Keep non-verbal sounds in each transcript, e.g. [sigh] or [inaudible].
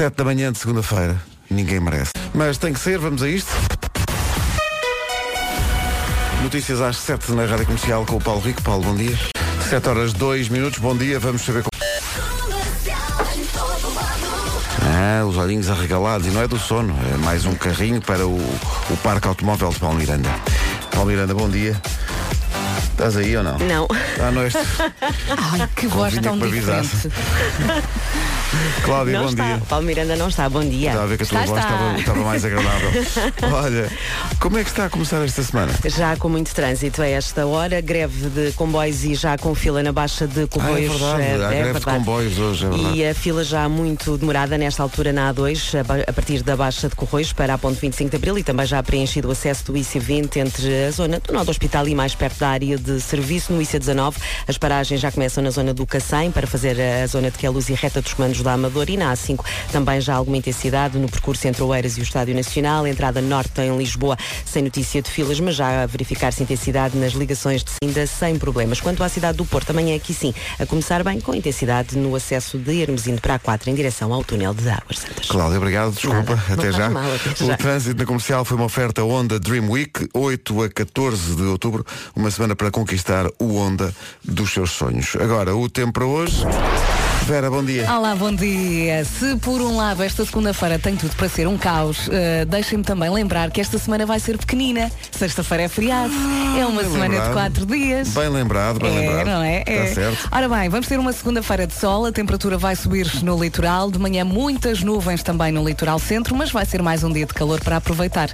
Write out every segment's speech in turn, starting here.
Sete da manhã de segunda-feira. Ninguém merece. Mas tem que ser, vamos a isto. Notícias às 7 na Rádio Comercial com o Paulo Rico. Paulo, bom dia. 7 horas 2 minutos, bom dia. Vamos saber como. Ah, os olhinhos arregalados e não é do sono, é mais um carrinho para o, o Parque Automóvel de Paulo Miranda. Paulo Miranda, bom dia. Estás aí ou não? Não. Ah, não és... [laughs] Ai, que voz tão diferente. Cláudia, não bom está. dia. Paulo Miranda não está. Bom dia. Estava a ver que a tua Está, voz está. estava, estava mais agradável. [laughs] Olha, como é que está a começar esta semana? Já com muito trânsito a esta hora, greve de comboios e já com fila na Baixa de Ah, é Corroios. verdade, eh, há greve de comboios hoje, é. E a fila já muito demorada nesta altura na A2, a ba- a partir da Baixa de Corroios para a ponte 25 de Abril e também já preenchido o acesso do IC20 entre a zona do Nó do Hospital e mais perto da área de serviço no IC19. As paragens já começam na zona do Cacém para fazer a zona de Queluz e reta dos comandos da Amador e na A5 também já há alguma intensidade no percurso entre Oeiras e o Estádio Nacional. Entrada norte em Lisboa sem notícia de filas, mas já a verificar-se intensidade nas ligações de Sinda sem problemas. Quanto à cidade do Porto, também é aqui sim, a começar bem com intensidade no acesso de Hermesinde para a 4 em direção ao túnel de Águas Santas. Cláudia, obrigado, desculpa, Nada, até já. mal, até o já. trânsito na comercial foi uma oferta Honda Dream Week, 8 a 14 de outubro, uma semana para conquistar o Honda dos seus sonhos. Agora, o tempo para hoje. Vera, bom dia. Olá, bom dia. Se por um lado esta segunda-feira tem tudo para ser um caos, eh, deixem-me também lembrar que esta semana vai ser pequenina. Sexta-feira é feriado. é uma semana lembrado. de quatro dias. Bem lembrado, bem é, lembrado. não é? Está É. certo. Ora bem, vamos ter uma segunda-feira de sol, a temperatura vai subir no litoral, de manhã muitas nuvens também no litoral centro, mas vai ser mais um dia de calor para aproveitar.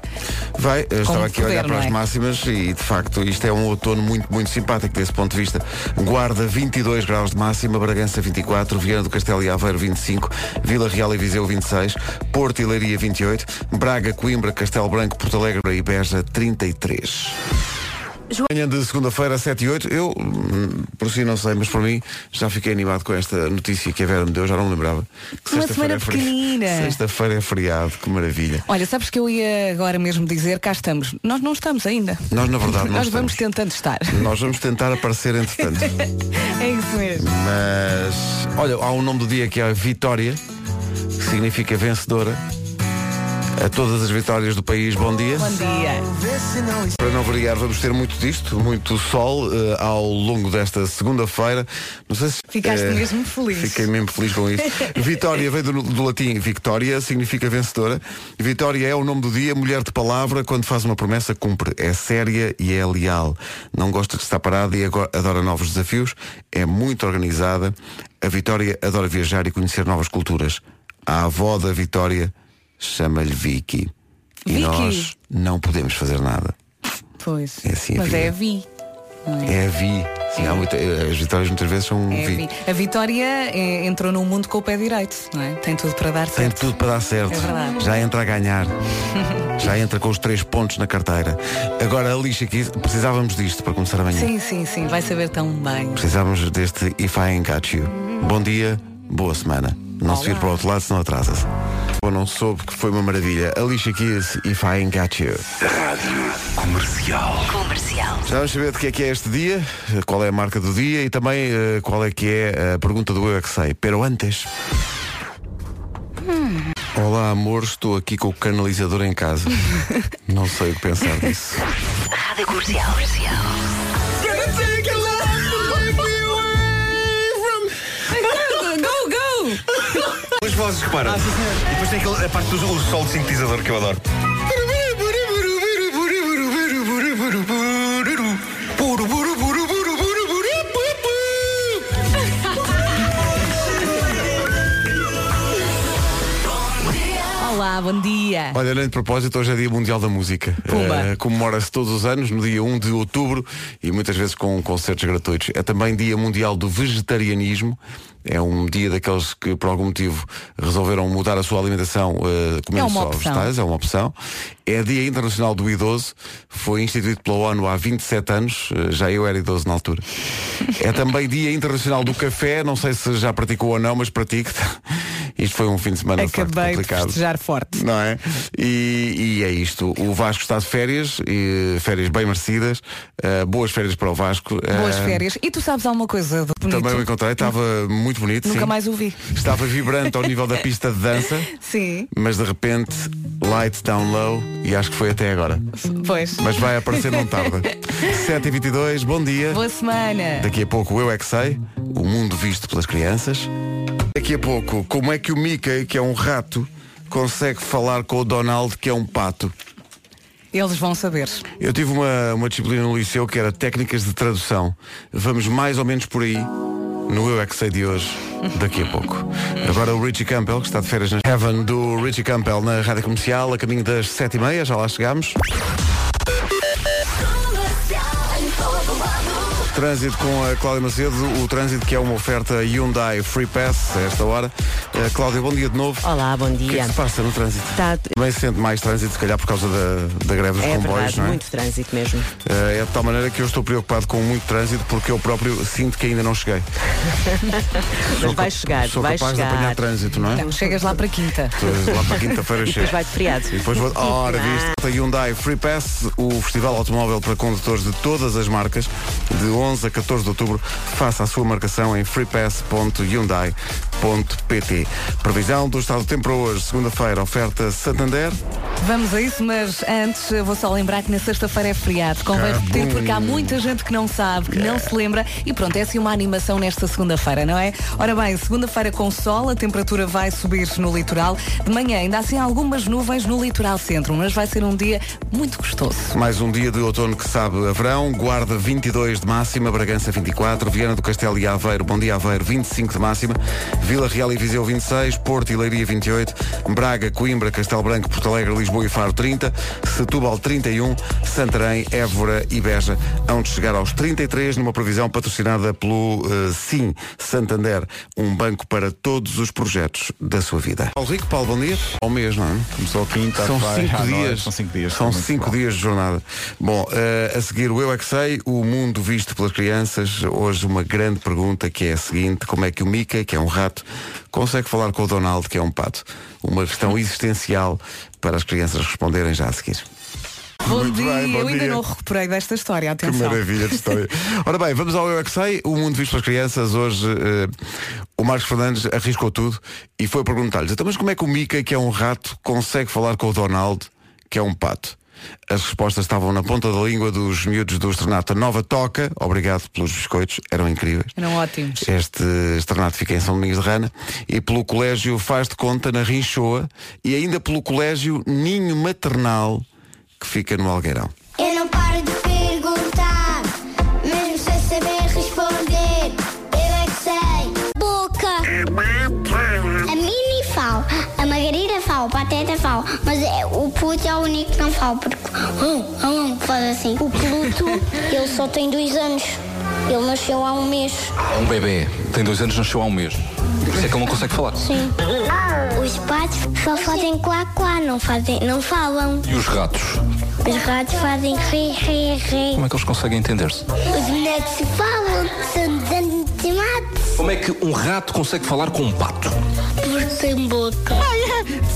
Vai, eu estava aqui a olhar para as é? máximas e de facto isto é um outono muito, muito simpático desse ponto de vista. Guarda 22 graus de máxima, Bragança 24, Viana do Castelo e Aveiro 25, Vila Real e Viseu 26, Porto e Leiria 28, Braga, Coimbra, Castelo Branco, Porto Alegre e Beja 33. Manhã de segunda-feira, 7 e 8, eu, hum, por si não sei, mas por mim, já fiquei animado com esta notícia que a Vera me deu, já não me lembrava. Uma sexta-feira semana é pequenina. [laughs] Sexta-feira é feriado, que maravilha. Olha, sabes que eu ia agora mesmo dizer, cá estamos. Nós não estamos ainda. Nós, na verdade, [laughs] Nós estamos. vamos tentando estar. [laughs] Nós vamos tentar aparecer entretanto. É isso mesmo. Mas, olha, há um nome do dia que é a Vitória, que significa vencedora. A todas as vitórias do país, bom dia. Bom dia. Para não variar, vamos ter muito disto, muito sol eh, ao longo desta segunda-feira. Não sei se. Ficaste eh, mesmo feliz. Fiquei mesmo feliz com isso. Vitória veio do, do latim Victoria, significa vencedora. Vitória é o nome do dia, mulher de palavra, quando faz uma promessa, cumpre. É séria e é leal. Não gosta de estar parada e agora adora novos desafios. É muito organizada. A Vitória adora viajar e conhecer novas culturas. A avó da Vitória chama-lhe Vicky. E Vicky? nós não podemos fazer nada. Pois. É assim Mas vida. é a Vi. é? É a Vi. Sim, há muita- as vitórias muitas vezes são É a Vi. A Vitória é, entrou no mundo com o pé direito, não é? Tem tudo para dar Tem certo. tudo para dar certo. É. Já entra a ganhar. [laughs] Já entra com os três pontos na carteira. Agora a lixa aqui, precisávamos disto para começar amanhã. Sim, sim, sim. Vai saber tão bem. Precisávamos deste If I Ain't Got You. Bom dia, boa semana. Não se vir para o outro lado, senão atrasa-se. Eu não soube que foi uma maravilha. Alicia Keys, If I Ain't Got You. Comercial. Já vamos saber de que é que é este dia, qual é a marca do dia e também eh, qual é que é a pergunta do Eu é que sei. Pero antes. Olá amor, estou aqui com o canalizador em casa. [laughs] Não sei o que pensar disso. Rádio Comercial. Comercial. As vozes que param. e depois tem aquele, a parte do o sol de sintetizador que eu adoro. Bom dia. Olha, nem de propósito, hoje é Dia Mundial da Música. Eh, Comemora-se todos os anos, no dia 1 de outubro, e muitas vezes com concertos gratuitos. É também Dia Mundial do Vegetarianismo. É um dia daqueles que, por algum motivo, resolveram mudar a sua alimentação eh, comendo É uma só opção. vegetais, é uma opção. É Dia Internacional do Idoso, foi instituído pela ONU há 27 anos, eh, já eu era idoso na altura. É também Dia Internacional do Café, não sei se já praticou ou não, mas pratique. Isto foi um fim de semana de facto, Acabei de complicado. festejar forte. Não é? E, e é isto. O Vasco está de férias, e férias bem merecidas. Uh, boas férias para o Vasco. Boas Uh, férias. E tu sabes alguma coisa de bonito? Também o encontrei, estava muito bonito. Nunca sim. mais o vi. Estava vibrante ao nível da pista de dança, [laughs] Sim, mas de repente, lights down low e acho que foi até agora. pois. Mas vai aparecer não tarda. 7h22, bom dia. Boa semana. Daqui a pouco Eu É Que Sei, o mundo visto pelas crianças. Daqui a pouco, como é que o Mickey, que é um rato, consegue falar com o Donald, que é um pato? Eles vão saber. Eu tive uma, uma disciplina no liceu que era técnicas de tradução. Vamos mais ou menos por aí no Eu É Que Sei de hoje, daqui a pouco. Agora o Richie Campbell, que está de férias na Heaven do Richie Campbell na Rádio Comercial, a caminho das 7h30, já lá chegamos. Trânsito com a Cláudia Macedo, o trânsito que é uma oferta Hyundai Free Pass a esta hora. Eh, Cláudia, bom dia de novo. Olá, bom O que é dia. que se passa no trânsito? Está, Também se sente mais trânsito, se calhar por causa da, da greve dos é comboios, verdade, não é? muito trânsito mesmo. Eh, é de tal maneira que eu estou preocupado com muito trânsito porque eu próprio sinto que ainda não cheguei. [laughs] Mas vai chegar, Sou vai capaz de chegar. apanhar trânsito, não é? Não, chegas lá para quinta. Lá para quinta-feira chego. depois vai de feriado. E depois vou. [laughs] Ora, viste? Hyundai Free Pass, o festival automóvel para condutores de todas as marcas, de 11 a 14 de outubro. Faça a sua marcação em freepass.hyundai.pt. Previsão do estado do tempo para hoje, segunda-feira, oferta Santander. Vamos a isso, mas antes vou só lembrar que na sexta-feira é feriado. Convém repetir porque há muita gente que não sabe, que não se lembra e pronto, é assim uma animação nesta segunda-feira, não é? Ora bem, segunda-feira com sol, a temperatura vai subir no litoral. De manhã ainda assim há algumas nuvens no litoral centro, mas vai ser um dia muito gostoso. Mais um dia de outono que sabe a verão. Guarda 22 de máxima, Bragança 24, Viana do Castelo e Aveiro, Bom Dia Aveiro 25 de máxima, Vila Real e Viseu 26, Porto e Leiria 28, Braga, Coimbra, Castelo Branco, Porto Alegre, Lisboa e Faro 30, Setúbal 31, Santarém, Évora e Beja hão de chegar aos 33 numa previsão patrocinada pelo eh, Sim Santander, um banco para todos os projetos da sua vida. Paulo Rico, Paulo, bom dia. Ao mês, não é? Começou quinta, São vai cinco noite, dias. São cinco dias. São cinco bom. dias de jornada. Bom, eh, a seguir o Eu É Que Sei, o mundo visto pelas crianças. Hoje uma grande pergunta que é a seguinte, como é que o Mickey, que é um rato, consegue falar com o Donald, que é um pato? Uma questão existencial para as crianças responderem já a seguir. Bom Muito dia, bem, bom eu ainda dia. não recuperei desta história, Que atenção. maravilha de história. Ora bem, vamos ao Eu É Que Sei, o mundo visto pelas crianças. Hoje eh, o Marcos Fernandes arriscou tudo e foi perguntar-lhes, então mas como é que o Mickey, que é um rato, consegue falar com o Donald, que é um pato? As respostas estavam na ponta da língua dos miúdos do Estrenato Nova Toca. Obrigado pelos biscoitos, eram incríveis. Eram ótimos. Este externato fica em São Domingos de Rana e pelo Colégio Faz de Conta na Rinchoa e ainda pelo Colégio Ninho Maternal que fica no Algueirão. Eu não paro mas é, o Pluto é o único que não fala, porque hum, hum, faz assim. O Pluto, [laughs] ele só tem dois anos. Ele nasceu há um mês. É um bebê, tem dois anos, nasceu há um mês. Por isso é que ele não consegue falar. Sim. Os patos só fazem quá quá, não, fazem, não falam. E os ratos? Os ratos fazem ri, ri, ri. Como é que eles conseguem entender-se? Os bonecos falam, são desenhos animados. Como é que um rato consegue falar com um pato? Tem boca.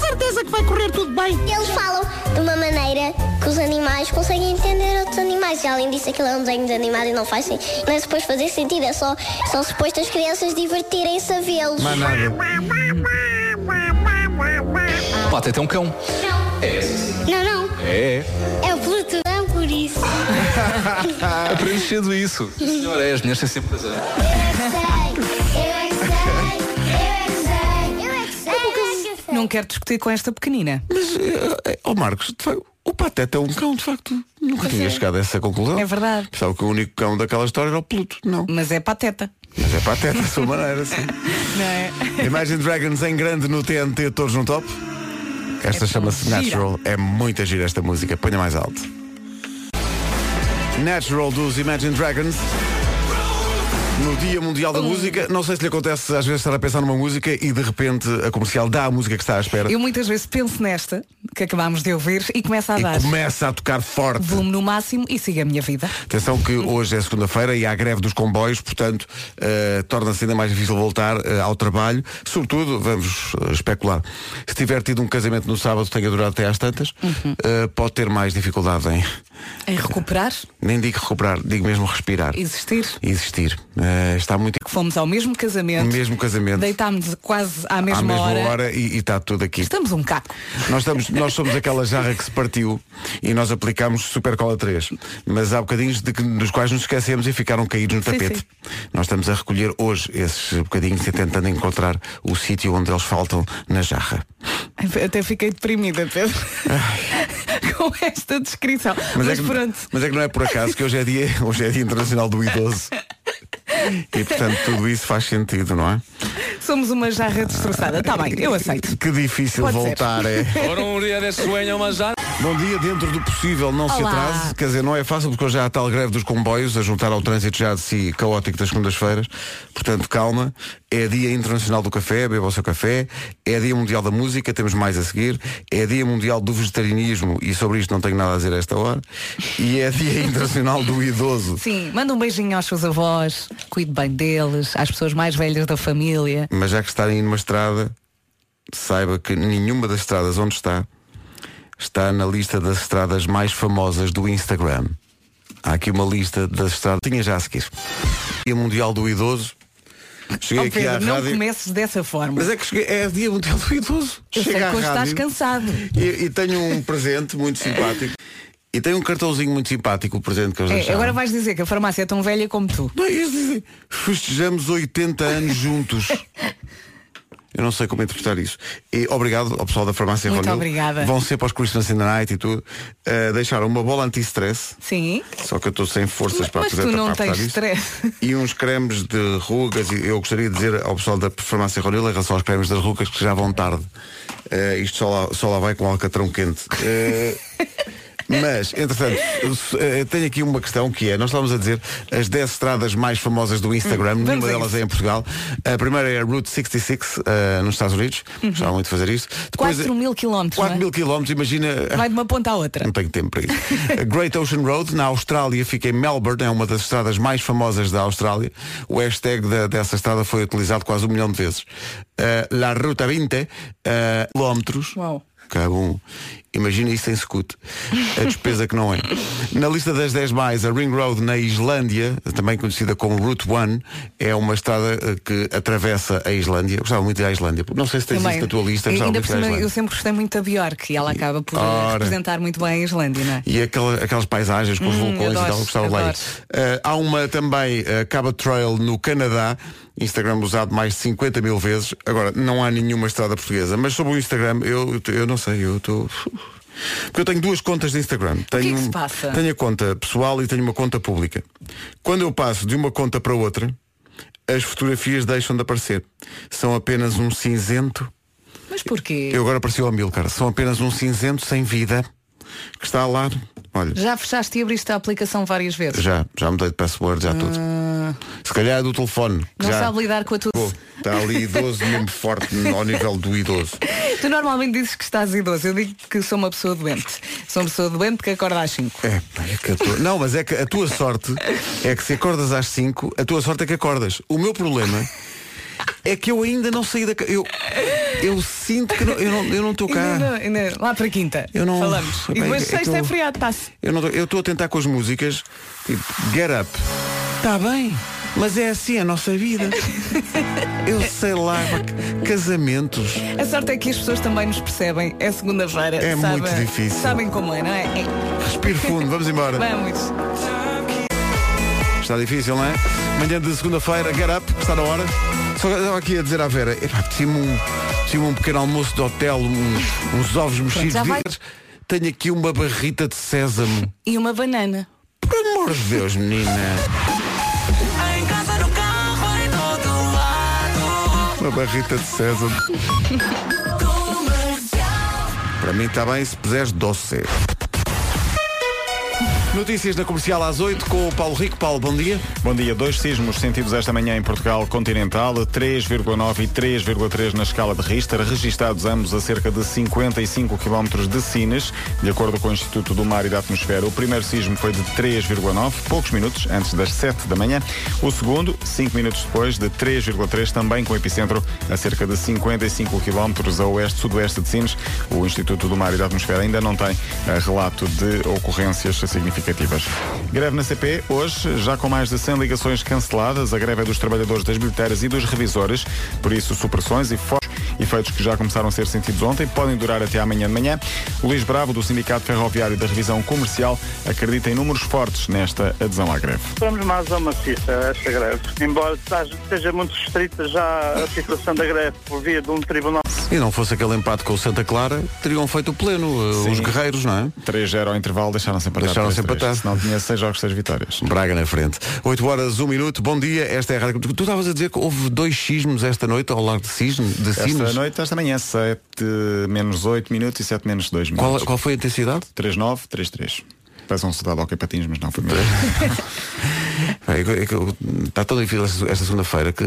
certeza que vai correr tudo bem. Eles falam de uma maneira que os animais conseguem entender outros animais. E além disso, aquilo é um desenho de animado e não faz sen- não é suposto fazer sentido. É só, só suposto as crianças divertirem-se a vê-los. Mais nada. Pato é até um cão. Não, não. É, É o Pluto. Não por isso. [laughs] Aprendes cedo isso. Senhor, é, as mulheres têm sempre razão. Eu é sei. Eu sei. Não quero discutir com esta pequenina. Mas, eh, ó Marcos, de facto, o Pateta é um cão, de facto. Nunca tinha chegado a essa conclusão. É verdade. Pensava que o único cão daquela história era o Pluto. Não. Mas é pateta. Mas é Pateta, da sua maneira, sim. [laughs] Não é? Imagine Dragons em grande no TNT, todos no top. Esta É chama-se Natural. É muito gira esta música. Ponha mais alto. Natural dos Imagine Dragons. No Dia Mundial da Música, não sei se lhe acontece às vezes estar a pensar numa música e de repente a comercial dá a música que está à espera Eu muitas vezes penso nesta, que acabámos de ouvir, e começa a e dar começa a tocar forte. volume no máximo e siga a minha vida. Atenção que hoje é segunda-feira e há greve dos comboios, portanto eh, torna-se ainda mais difícil voltar eh, ao trabalho. Sobretudo, vamos eh, especular, se tiver tido um casamento no sábado que tenha durado até às tantas, Uhum. eh, pode ter mais dificuldade em, Em recuperar, nem digo recuperar, digo mesmo respirar. existir. Existir. Eh, está muito Fomos ao mesmo casamento, mesmo casamento. deitámos quase à mesma, à mesma hora. hora, e, e está tudo aqui. Estamos um caco. Nós, estamos, nós somos aquela jarra que se partiu e nós aplicámos Super Cola 3. Mas há bocadinhos de que, dos quais nos esquecemos e ficaram caídos no Sim, tapete. sim. Nós estamos a recolher hoje esses bocadinhos e tentando encontrar o sítio onde eles faltam na jarra. Até fiquei deprimida, Pedro. Com esta descrição. Mas, é que, pronto. mas é que não é por acaso que hoje é dia, hoje é dia internacional do idoso. [laughs] E portanto tudo isso faz sentido, não é? Somos uma jarra destroçada. Está bem, eu aceito. Que difícil Pode ser. voltar é. [laughs] Ora um dia de sueño, mas já. Bom dia, dentro do possível não se Olá. atrase. Quer dizer, não é fácil porque hoje já há a tal greve dos comboios a juntar ao trânsito já de si caótico das segundas-feiras. Portanto, calma. É dia internacional do café, beba o seu café. É dia mundial da música, temos mais a seguir. É dia mundial do vegetarianismo e sobre isto não tenho nada a dizer a esta hora. E é dia [laughs] internacional do idoso. Sim, manda um beijinho aos seus avós, cuide bem deles, às pessoas mais velhas da família. Mas já que está aí numa estrada, saiba que nenhuma das estradas onde está está na lista das estradas mais famosas do Instagram. Há aqui uma lista das estradas. Tinha já a seguir. Dia Mundial do Idoso. Cheguei Oh, aqui à Pedro, não rádio. comeces dessa forma. Mas é que cheguei, é Dia Mundial do Idoso. Eu sei Chega que hoje estás rádio cansado. e, e tenho um presente muito simpático. E tenho um cartãozinho muito simpático, o presente que eles É, deixaram. agora vais dizer que a farmácia é tão velha como tu. Não, eles dizem, festejamos 80 anos juntos. [laughs] Eu não sei como interpretar isso. E obrigado ao pessoal da farmácia Muito Ronil. obrigada. Vão ser para os Christmas in the Night e tudo. Uh, deixaram uma bola anti-stress. Sim. Só que eu estou sem forças para Mas fazer tu não para tens isso. stress. E uns cremes de rugas. E eu gostaria de dizer ao pessoal da farmácia Ronil em relação aos cremes das rugas que já vão tarde. Uh, isto só lá, só lá vai com alcatrão quente. Uh, [laughs] Mas, entretanto, eh, tenho aqui uma questão que é, nós estávamos a dizer as 10 estradas mais famosas do Instagram, nenhuma Hum, vamos a delas isso. é em Portugal. A primeira é a Route 66, eh, nos Estados Unidos. Gostava muito de fazer isto. Depois, 4 Uhum. mil quilómetros. 4 não é? mil quilómetros, imagina. Vai de uma ponta à outra. Não tenho tempo para isso. A [laughs] Great Ocean Road, na Austrália, fica em Melbourne, é uma das estradas mais famosas da Austrália. O hashtag da- dessa estrada foi utilizado quase um milhão de vezes. Uh, La Ruta 20, uh, quilómetros. Uau. Cabum. Imagina isso em scoot. A despesa que não é. Na lista das 10 mais, a Ring Road na Islândia, também conhecida como Route 1, é uma estrada eh, que atravessa a Islândia. Eu gostava muito à Islândia. Não sei se tens isso na tua lista. E gostava ainda por cima, eu sempre gostei muito da Bjork e ela acaba por eh, Ora. representar muito bem a Islândia, não é? E aquela- aquelas paisagens com os Hum, vulcões adoro, e tal, eu gostava de lá. Eh, há uma também, uh, Cabot Trail no Canadá, Instagram usado mais de 50 mil vezes. Agora, não há nenhuma estrada portuguesa, mas sobre o Instagram, eu, eu não sei, eu estou. Porque eu tenho duas contas de Instagram. Tenho, que é que se passa? tenho a conta pessoal e tenho uma conta pública. Quando eu passo de uma conta para outra, as fotografias deixam de aparecer. São apenas um cinzento. Mas porquê? Eu agora apareceu ao mil, cara. São apenas um cinzento sem vida que está lá. Olha, Já fechaste e abriste a aplicação várias vezes? já, já mudei de password, já tudo. Se calhar é do telefone. Não já sabe lidar com a tua... Está ali idoso mesmo forte ao nível do idoso. Tu normalmente dizes que estás idoso. Eu digo que sou uma pessoa doente. Sou uma pessoa doente que acorda às 5. É, é que tua... Não, mas é que a tua sorte é que se acordas às 5, a tua sorte é que acordas. O meu problema é que eu ainda não saí da eu Eu sinto que não- eu não eu não estou cá. Ainda, ainda, lá para a quinta. Eu não- Falamos. E depois é sexta é feriado, está-se. Eu não tô- eu estou a tentar com as músicas, tipo, get up. Está bem, mas é assim a nossa vida. [laughs] Eu sei lá, pá, casamentos. A sorte é que as pessoas também nos percebem. É segunda-feira. É sabem- muito difícil. Sabem como é, não é? é. Respiro fundo, vamos embora. Vamos. Está difícil, não é? Manhã de segunda-feira, get up, está na hora. Só estava aqui a dizer à Vera, apetecia-me um, um pequeno almoço de hotel, um- uns ovos mexidos. Tenho aqui uma barrita de sésamo. E uma banana. Por amor de Deus, menina. Uma barrita de sésamo. [laughs] Para mim está bem se puseres doce. Notícias na comercial às 8 com o Paulo Rico. Paulo, bom dia. Bom dia. Dois sismos sentidos esta manhã em Portugal continental, 3,9 e 3,3 na escala de Richter, registados ambos a cerca de 55 km de Sines, de acordo com o Instituto do Mar e da Atmosfera. O primeiro sismo foi de 3,9, poucos minutos antes das 7 da manhã. O segundo, 5 minutos depois, de 3,3, também com epicentro a cerca de 55 km a oeste-sudoeste de Sines. O Instituto do Mar e da Atmosfera ainda não tem eh, relato de ocorrências significativas. Greve na CP, hoje, já com mais de 100 ligações canceladas. A greve é dos trabalhadores das bilheteiras e dos revisores. Por isso, supressões e focos, efeitos que já começaram a ser sentidos ontem, podem durar até amanhã de manhã. Luís Bravo, do Sindicato Ferroviário da Revisão Comercial, acredita em números fortes nesta adesão à greve. Vamos mais a maciça esta greve. Embora esteja muito restrita já a situação da greve por via de um tribunal. E não fosse aquele empate com o Santa Clara, teriam feito o pleno, uh, os guerreiros, não é? 3-0 ao intervalo, deixaram-se empatar. Deixaram-se 3-3. empatar. Senão tinha 6 jogos, 6 vitórias. Braga na frente. 8 horas, 1 minuto. Bom dia, esta é a rádio. Tu estavas a dizer que houve dois sismos esta noite ao largo de Cisne, de Sines. noite, esta manhã, 7 menos 8 minutos e 7 menos 2 Qual, minutos. qual foi a intensidade? 3-9, 3-3. Parece um soldado ao patins, mas não foi mesmo. [laughs] É que- é Está tão difícil esta, segunda-feira que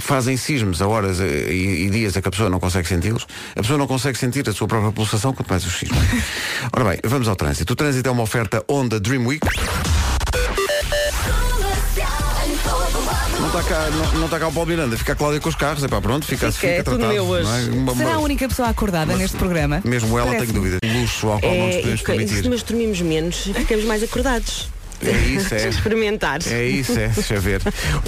fazem sismos a horas e, dias a que a pessoa não consegue senti-los. A pessoa não consegue sentir a sua própria pulsação, quanto mais os sismos. [laughs] Ora bem, vamos ao trânsito. O trânsito é uma oferta Honda Dream Week. Está cá, não, não está cá o Paulo Miranda, fica a Cláudia com os carros, é pá, pronto, fica, Fica, fica é tudo tratado. meu hoje. é? Uma- Será a única pessoa acordada neste programa? Mesmo ela, Parece-me. tenho dúvida. Luxo ao qual não nos É, podemos e- permitir. mas dormimos menos, ficamos mais acordados. É isso, é. [laughs] Experimentar. É isso, é, deixa ver.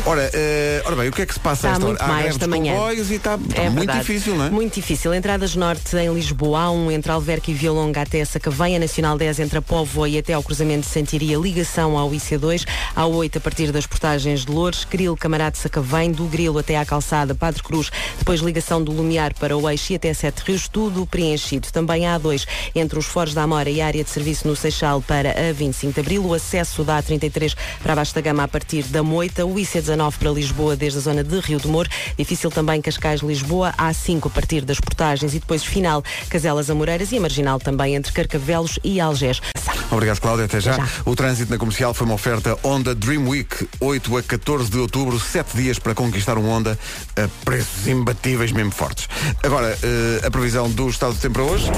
Ora, eh, ora bem, o que é que se passa Está esta muito hora? Há esta de manhã. comboios e está, está É muito verdade. difícil, não é? Muito difícil. Entradas norte em Lisboa, há um entre Alverca e Vialonga até Sacavém, a Nacional 10 entre a Póvoa e até ao cruzamento de Santiria, ligação ao IC2, há 8 a partir das portagens de Loures, Grilo, Camarade Sacavém, do Grilo até à calçada Padre Cruz, depois ligação do Lumiar para o Eixo e até Sete Rios, tudo preenchido. Também há dois entre os Foros da Amora e a área de serviço no Seixal para a 25 de Abril, o acesso da A33 para a Vasta Gama a partir da Moita, o IC19 para Lisboa desde a zona de Rio de Moro, difícil também Cascais-Lisboa, A5 a partir das portagens e depois final Caselas Amoreiras e a Marginal também entre Carcavelos e Algés. Obrigado, Cláudia. Até já. Já. O trânsito na comercial foi uma oferta Honda Dream Week, 8 a 14 de outubro, 7 dias para conquistar um Honda a preços imbatíveis, mesmo fortes. Agora, eh, a previsão do estado do tempo para hoje.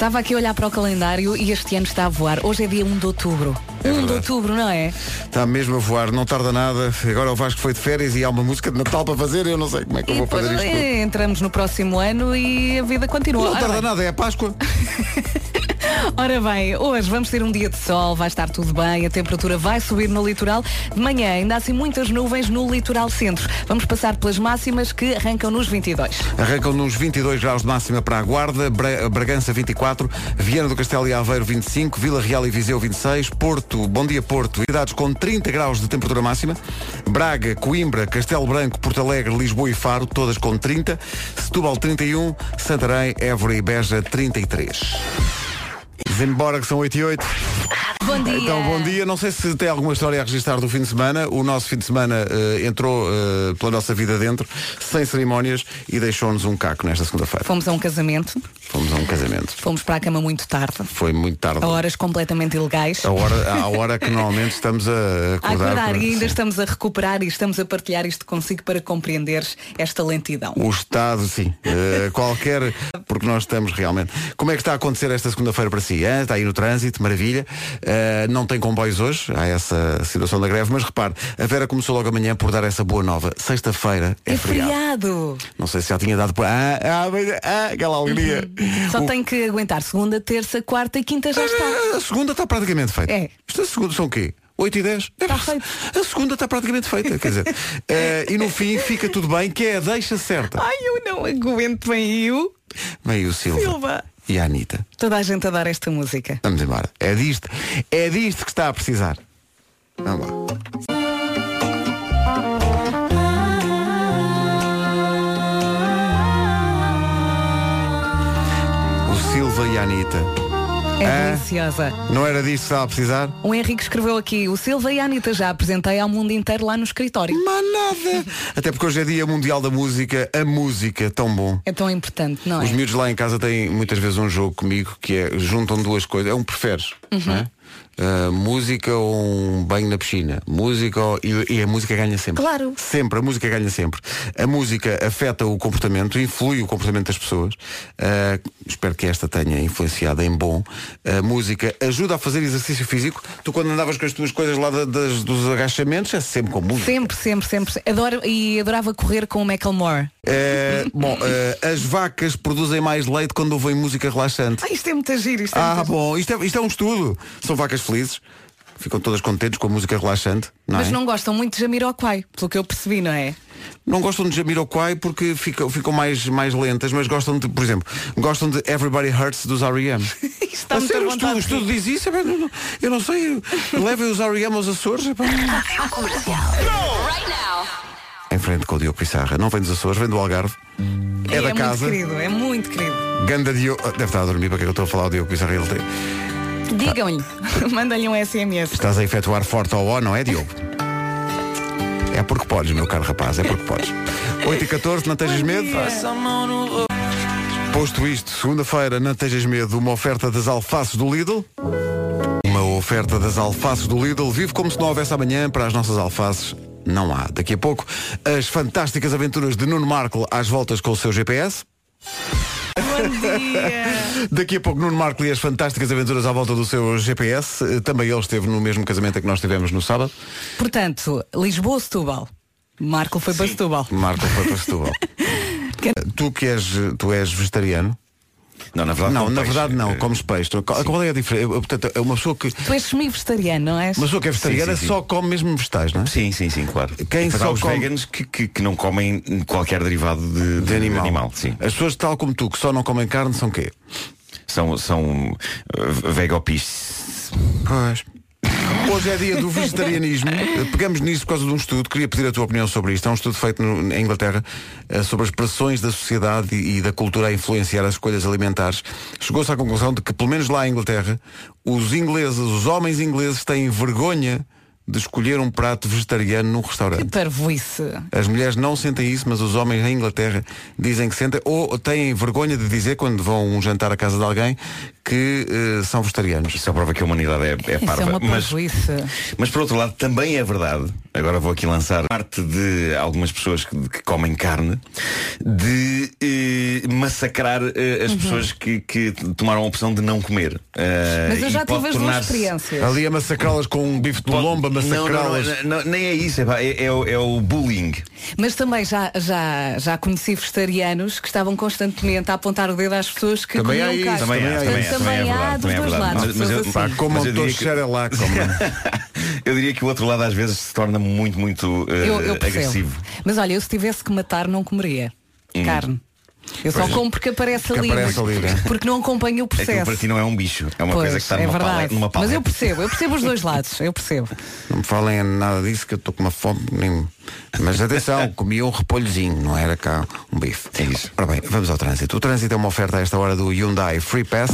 Estava aqui a olhar para o calendário e este ano está a voar. Hoje é dia 1 de outubro. 1 de outubro, não é? Está mesmo a voar, não tarda nada. Agora o Vasco foi de férias e há uma música de Natal para fazer. Eu não sei como é que eu E vou fazer isto. entramos no próximo ano e a vida continua. Não Ora tarda bem, nada, é a Páscoa. [laughs] Ora bem, hoje vamos ter um dia de sol, vai estar tudo bem, a temperatura vai subir no litoral. De manhã ainda há assim muitas nuvens no litoral centro. Vamos passar pelas máximas que arrancam nos 22. Arrancam nos 22 graus de máxima para a Guarda, Bra- Bragança 24, Viana do Castelo e Aveiro 25, Vila Real e Viseu 26, Porto, Bom Dia Porto, cidades com 30 graus de temperatura máxima, Braga, Coimbra, Castelo Branco, Porto Alegre, Lisboa e Faro, todas com 30, Setúbal 31, Santarém, Évora e Beja 33. Embora que são 8 e 8. Bom dia! Então, bom dia. Não sei se tem alguma história a registrar do fim de semana. O nosso fim de semana eh, entrou eh, pela nossa vida dentro, sem cerimónias, e deixou-nos um caco nesta segunda-feira. Fomos a um casamento, Fomos a um casamento. fomos para a cama muito tarde, Foi muito tarde. a horas completamente ilegais. A hora, a hora que normalmente estamos a [laughs] A acordar. acordar para- e ainda sim. estamos a recuperar e estamos a partilhar isto consigo para compreenderes esta lentidão. O Estado, sim. Eh, qualquer. Porque nós estamos realmente. Como é que está a acontecer esta segunda-feira para si? Está aí no trânsito, maravilha. Eh, não tem comboios hoje, há essa situação da greve, mas repare, a Vera começou logo amanhã por dar essa boa nova. Sexta-feira é, É feriado. feriado! Não sei se já tinha dado por. Ah, ah, ah, aquela alegria. Só O- tem que aguentar segunda, terça, quarta e quinta já está. Ah, A segunda está praticamente feita. É. Isto a segunda são o quê? 8 e 10? Está feito. A segunda está praticamente feita. Quer dizer, [laughs] eh, e no fim fica tudo bem, que é a deixa certa. Ai, eu não aguento bem eu. Vem o Silva. Silva. E a Anitta. Toda a gente adora esta música. Vamos embora. É disto. É disto que está a precisar. Vamos lá. O Silva e a Anitta. É Ah. deliciosa. Não era disto que estava a precisar? O Henrique escreveu aqui, o Silva e a Anitta já apresentei ao mundo inteiro lá no escritório. Mas nada. Até porque hoje é dia mundial da música. A música, tão bom. É tão importante, não é? Os miúdos lá em casa têm muitas vezes um jogo comigo que é juntam duas coisas. É um preferes. não é? Uh, música ou um banho na piscina? Música ou... e, e a música ganha sempre. Claro. Sempre, a música ganha sempre. A música afeta o comportamento, influi o comportamento das pessoas. Uh, espero que esta tenha influenciado em bom. A música ajuda a fazer exercício físico. Tu quando andavas com as tuas coisas lá da- das, dos agachamentos, é sempre com música. Sempre, sempre, sempre. Adoro, e adorava correr com o Macklemore. Eh, bom, eh, as vacas produzem mais leite quando ouvem música relaxante. Ah, isto é muito giro. Isto é Ah, muito bom, isto é, isto é um estudo. São vacas felizes. Ficam todas contentes com a música relaxante. Não, Mas é? não gostam muito de Jamiroquai, pelo que eu percebi, não é? Não gostam de Jamiroquai porque ficam, ficam mais, mais lentas, mas gostam de, por exemplo, gostam de Everybody Hurts dos R.E.M. [laughs] Isto está A sério, o estudo, o estudo diz isso, eu não, eu não sei. Levem os R.E.M. aos Açores. epá. Em frente com o Diogo Pissarra. Não vem dos Açores, vem do Algarve. É, da casa. muito querido, é muito querido. Ganda Diogo. Deve estar a dormir para que é que eu estou a falar ao Diogo Pissarra. Ele tem- Digam-lhe, [laughs] mandem-lhe um SMS. Estás a efetuar forte ao O, não é, Diogo? É porque podes, meu caro rapaz, é porque podes. [laughs] 8 e 14, não tejas medo? Posto isto, segunda-feira, não tejas medo, uma oferta das alfaces do Lidl. Uma oferta das alfaces do Lidl. Vive como se não houvesse amanhã para as nossas alfaces. Não há. Daqui a pouco, as fantásticas aventuras de Nuno Marco às voltas com o seu GPS. Bom dia. Daqui a pouco Nuno Marco e as fantásticas aventuras à volta do seu GPS. Eh, Também ele esteve no mesmo casamento a que nós tivemos no sábado. Portanto, Lisboa-Setúbal. Marco foi para Setúbal. Marco foi para Setúbal. [laughs] tu que és, tu és vegetariano? Não, na verdade, Não, como na peixe. verdade não, Eh, comes peixe. Qual, qual é a diferença? Portanto, é uma pessoa que. Tu és semi-vegetariano, não és? Uma pessoa que é vegetariana sim, sim. só come mesmo vegetais, não é? Sim, sim, sim, claro. Quem há só os come- veganos que, que, que não comem qualquer derivado de, De animal. sim. As pessoas tal como tu que só não comem carne são quê? São, são uh, vegopis. Pois. Hoje é dia do vegetarianismo. [laughs] Pegamos nisso por causa de um estudo. Queria pedir a tua opinião sobre isto. É um estudo feito no- em Inglaterra eh, sobre as pressões da sociedade e, e da cultura a influenciar as escolhas alimentares. Chegou-se à conclusão de que, pelo menos lá em Inglaterra, os ingleses, os homens ingleses têm vergonha de escolher um prato vegetariano num Que restaurante. parvoíce. As mulheres não sentem isso, mas os homens em Inglaterra dizem que sentem, ou têm vergonha de dizer quando vão um jantar à casa de alguém que eh, são vegetarianos. Isso só prova que a humanidade é, é Isso parva. é uma mas, mas por outro lado, também é verdade, agora vou aqui lançar parte de algumas pessoas que, que comem carne, de eh, massacrar eh, as pessoas que, que tomaram a opção de não comer. Eh, Uhum. Mas eu e já pode tive as duas tornar-se- experiências. Ali a massacrá-las com um bife de lomba, Não, não, massacrá-las. não, não, nem é isso, é, pá, é, é o, é o bullying. Mas também já, já, já conheci vegetarianos que estavam constantemente a apontar o dedo às pessoas que Também há comiam isso, carne. também há, Portanto, também há, também é há dos também é dois verdade. lados. Mas- mas eu- pessoas Pá, assim. como Mas eu diria doutor que- [laughs] Eu diria que o outro lado às vezes se torna muito, muito eh, eu, eu agressivo. Mas olha, eu se tivesse que matar não comeria carne. Eu só Pois. como porque aparece Porque ali, aparece mas- ali, né? porque não acompanho o Aquilo processo. para ti não é um bicho, é uma Pois, coisa que está é numa, verdade. paleta, numa Mas paleta. eu percebo, eu percebo os dois lados, eu percebo. Não me falem nada disso que eu estou com uma fome. Nem... Mas atenção, [laughs] comia um repolhozinho, não era cá um bife. É isso. Ora bem, vamos ao trânsito. O trânsito é uma oferta a esta hora do Hyundai Free Pass.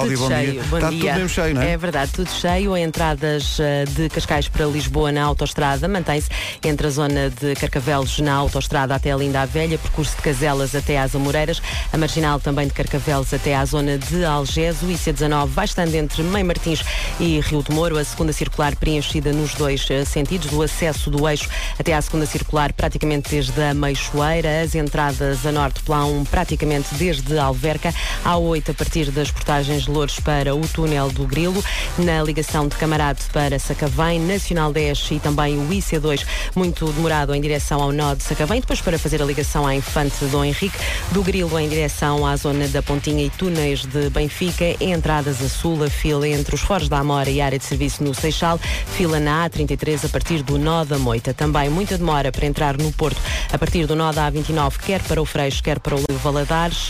Cláudia, Tudo bom cheio, dia. bom Está dia. tudo mesmo cheio, não é? verdade, tudo cheio. Entradas eh, de Cascais para Lisboa na autoestrada mantém-se entre a zona de Carcavelos na autoestrada até a Linda a Velha, percurso de Caselas até às Amoreiras, a marginal também de Carcavelos até à zona de Algés, o IC19 vai estando entre Mãe Martins e Rio de Moro, a segunda circular preenchida nos dois eh, sentidos, do acesso do eixo até à segunda circular praticamente desde a Meixoeira, as entradas a norte plão praticamente desde Alverca, a 8 a partir das portagens Louros para o túnel do Grilo, na ligação de Camarate para Sacavém, Nacional 10 e também o IC2 muito demorado em direção ao nó de Sacavém, depois para fazer a ligação à Infante Dom Henrique, do Grilo em direção à zona da Pontinha e túneis de Benfica, entradas a sul, a fila entre os Foros da Amora e a área de serviço no Seixal, fila na A33 a partir do nó da Moita. Também muita demora para entrar no Porto a partir do nó da A29, quer para o Freixo, quer para o Valadares,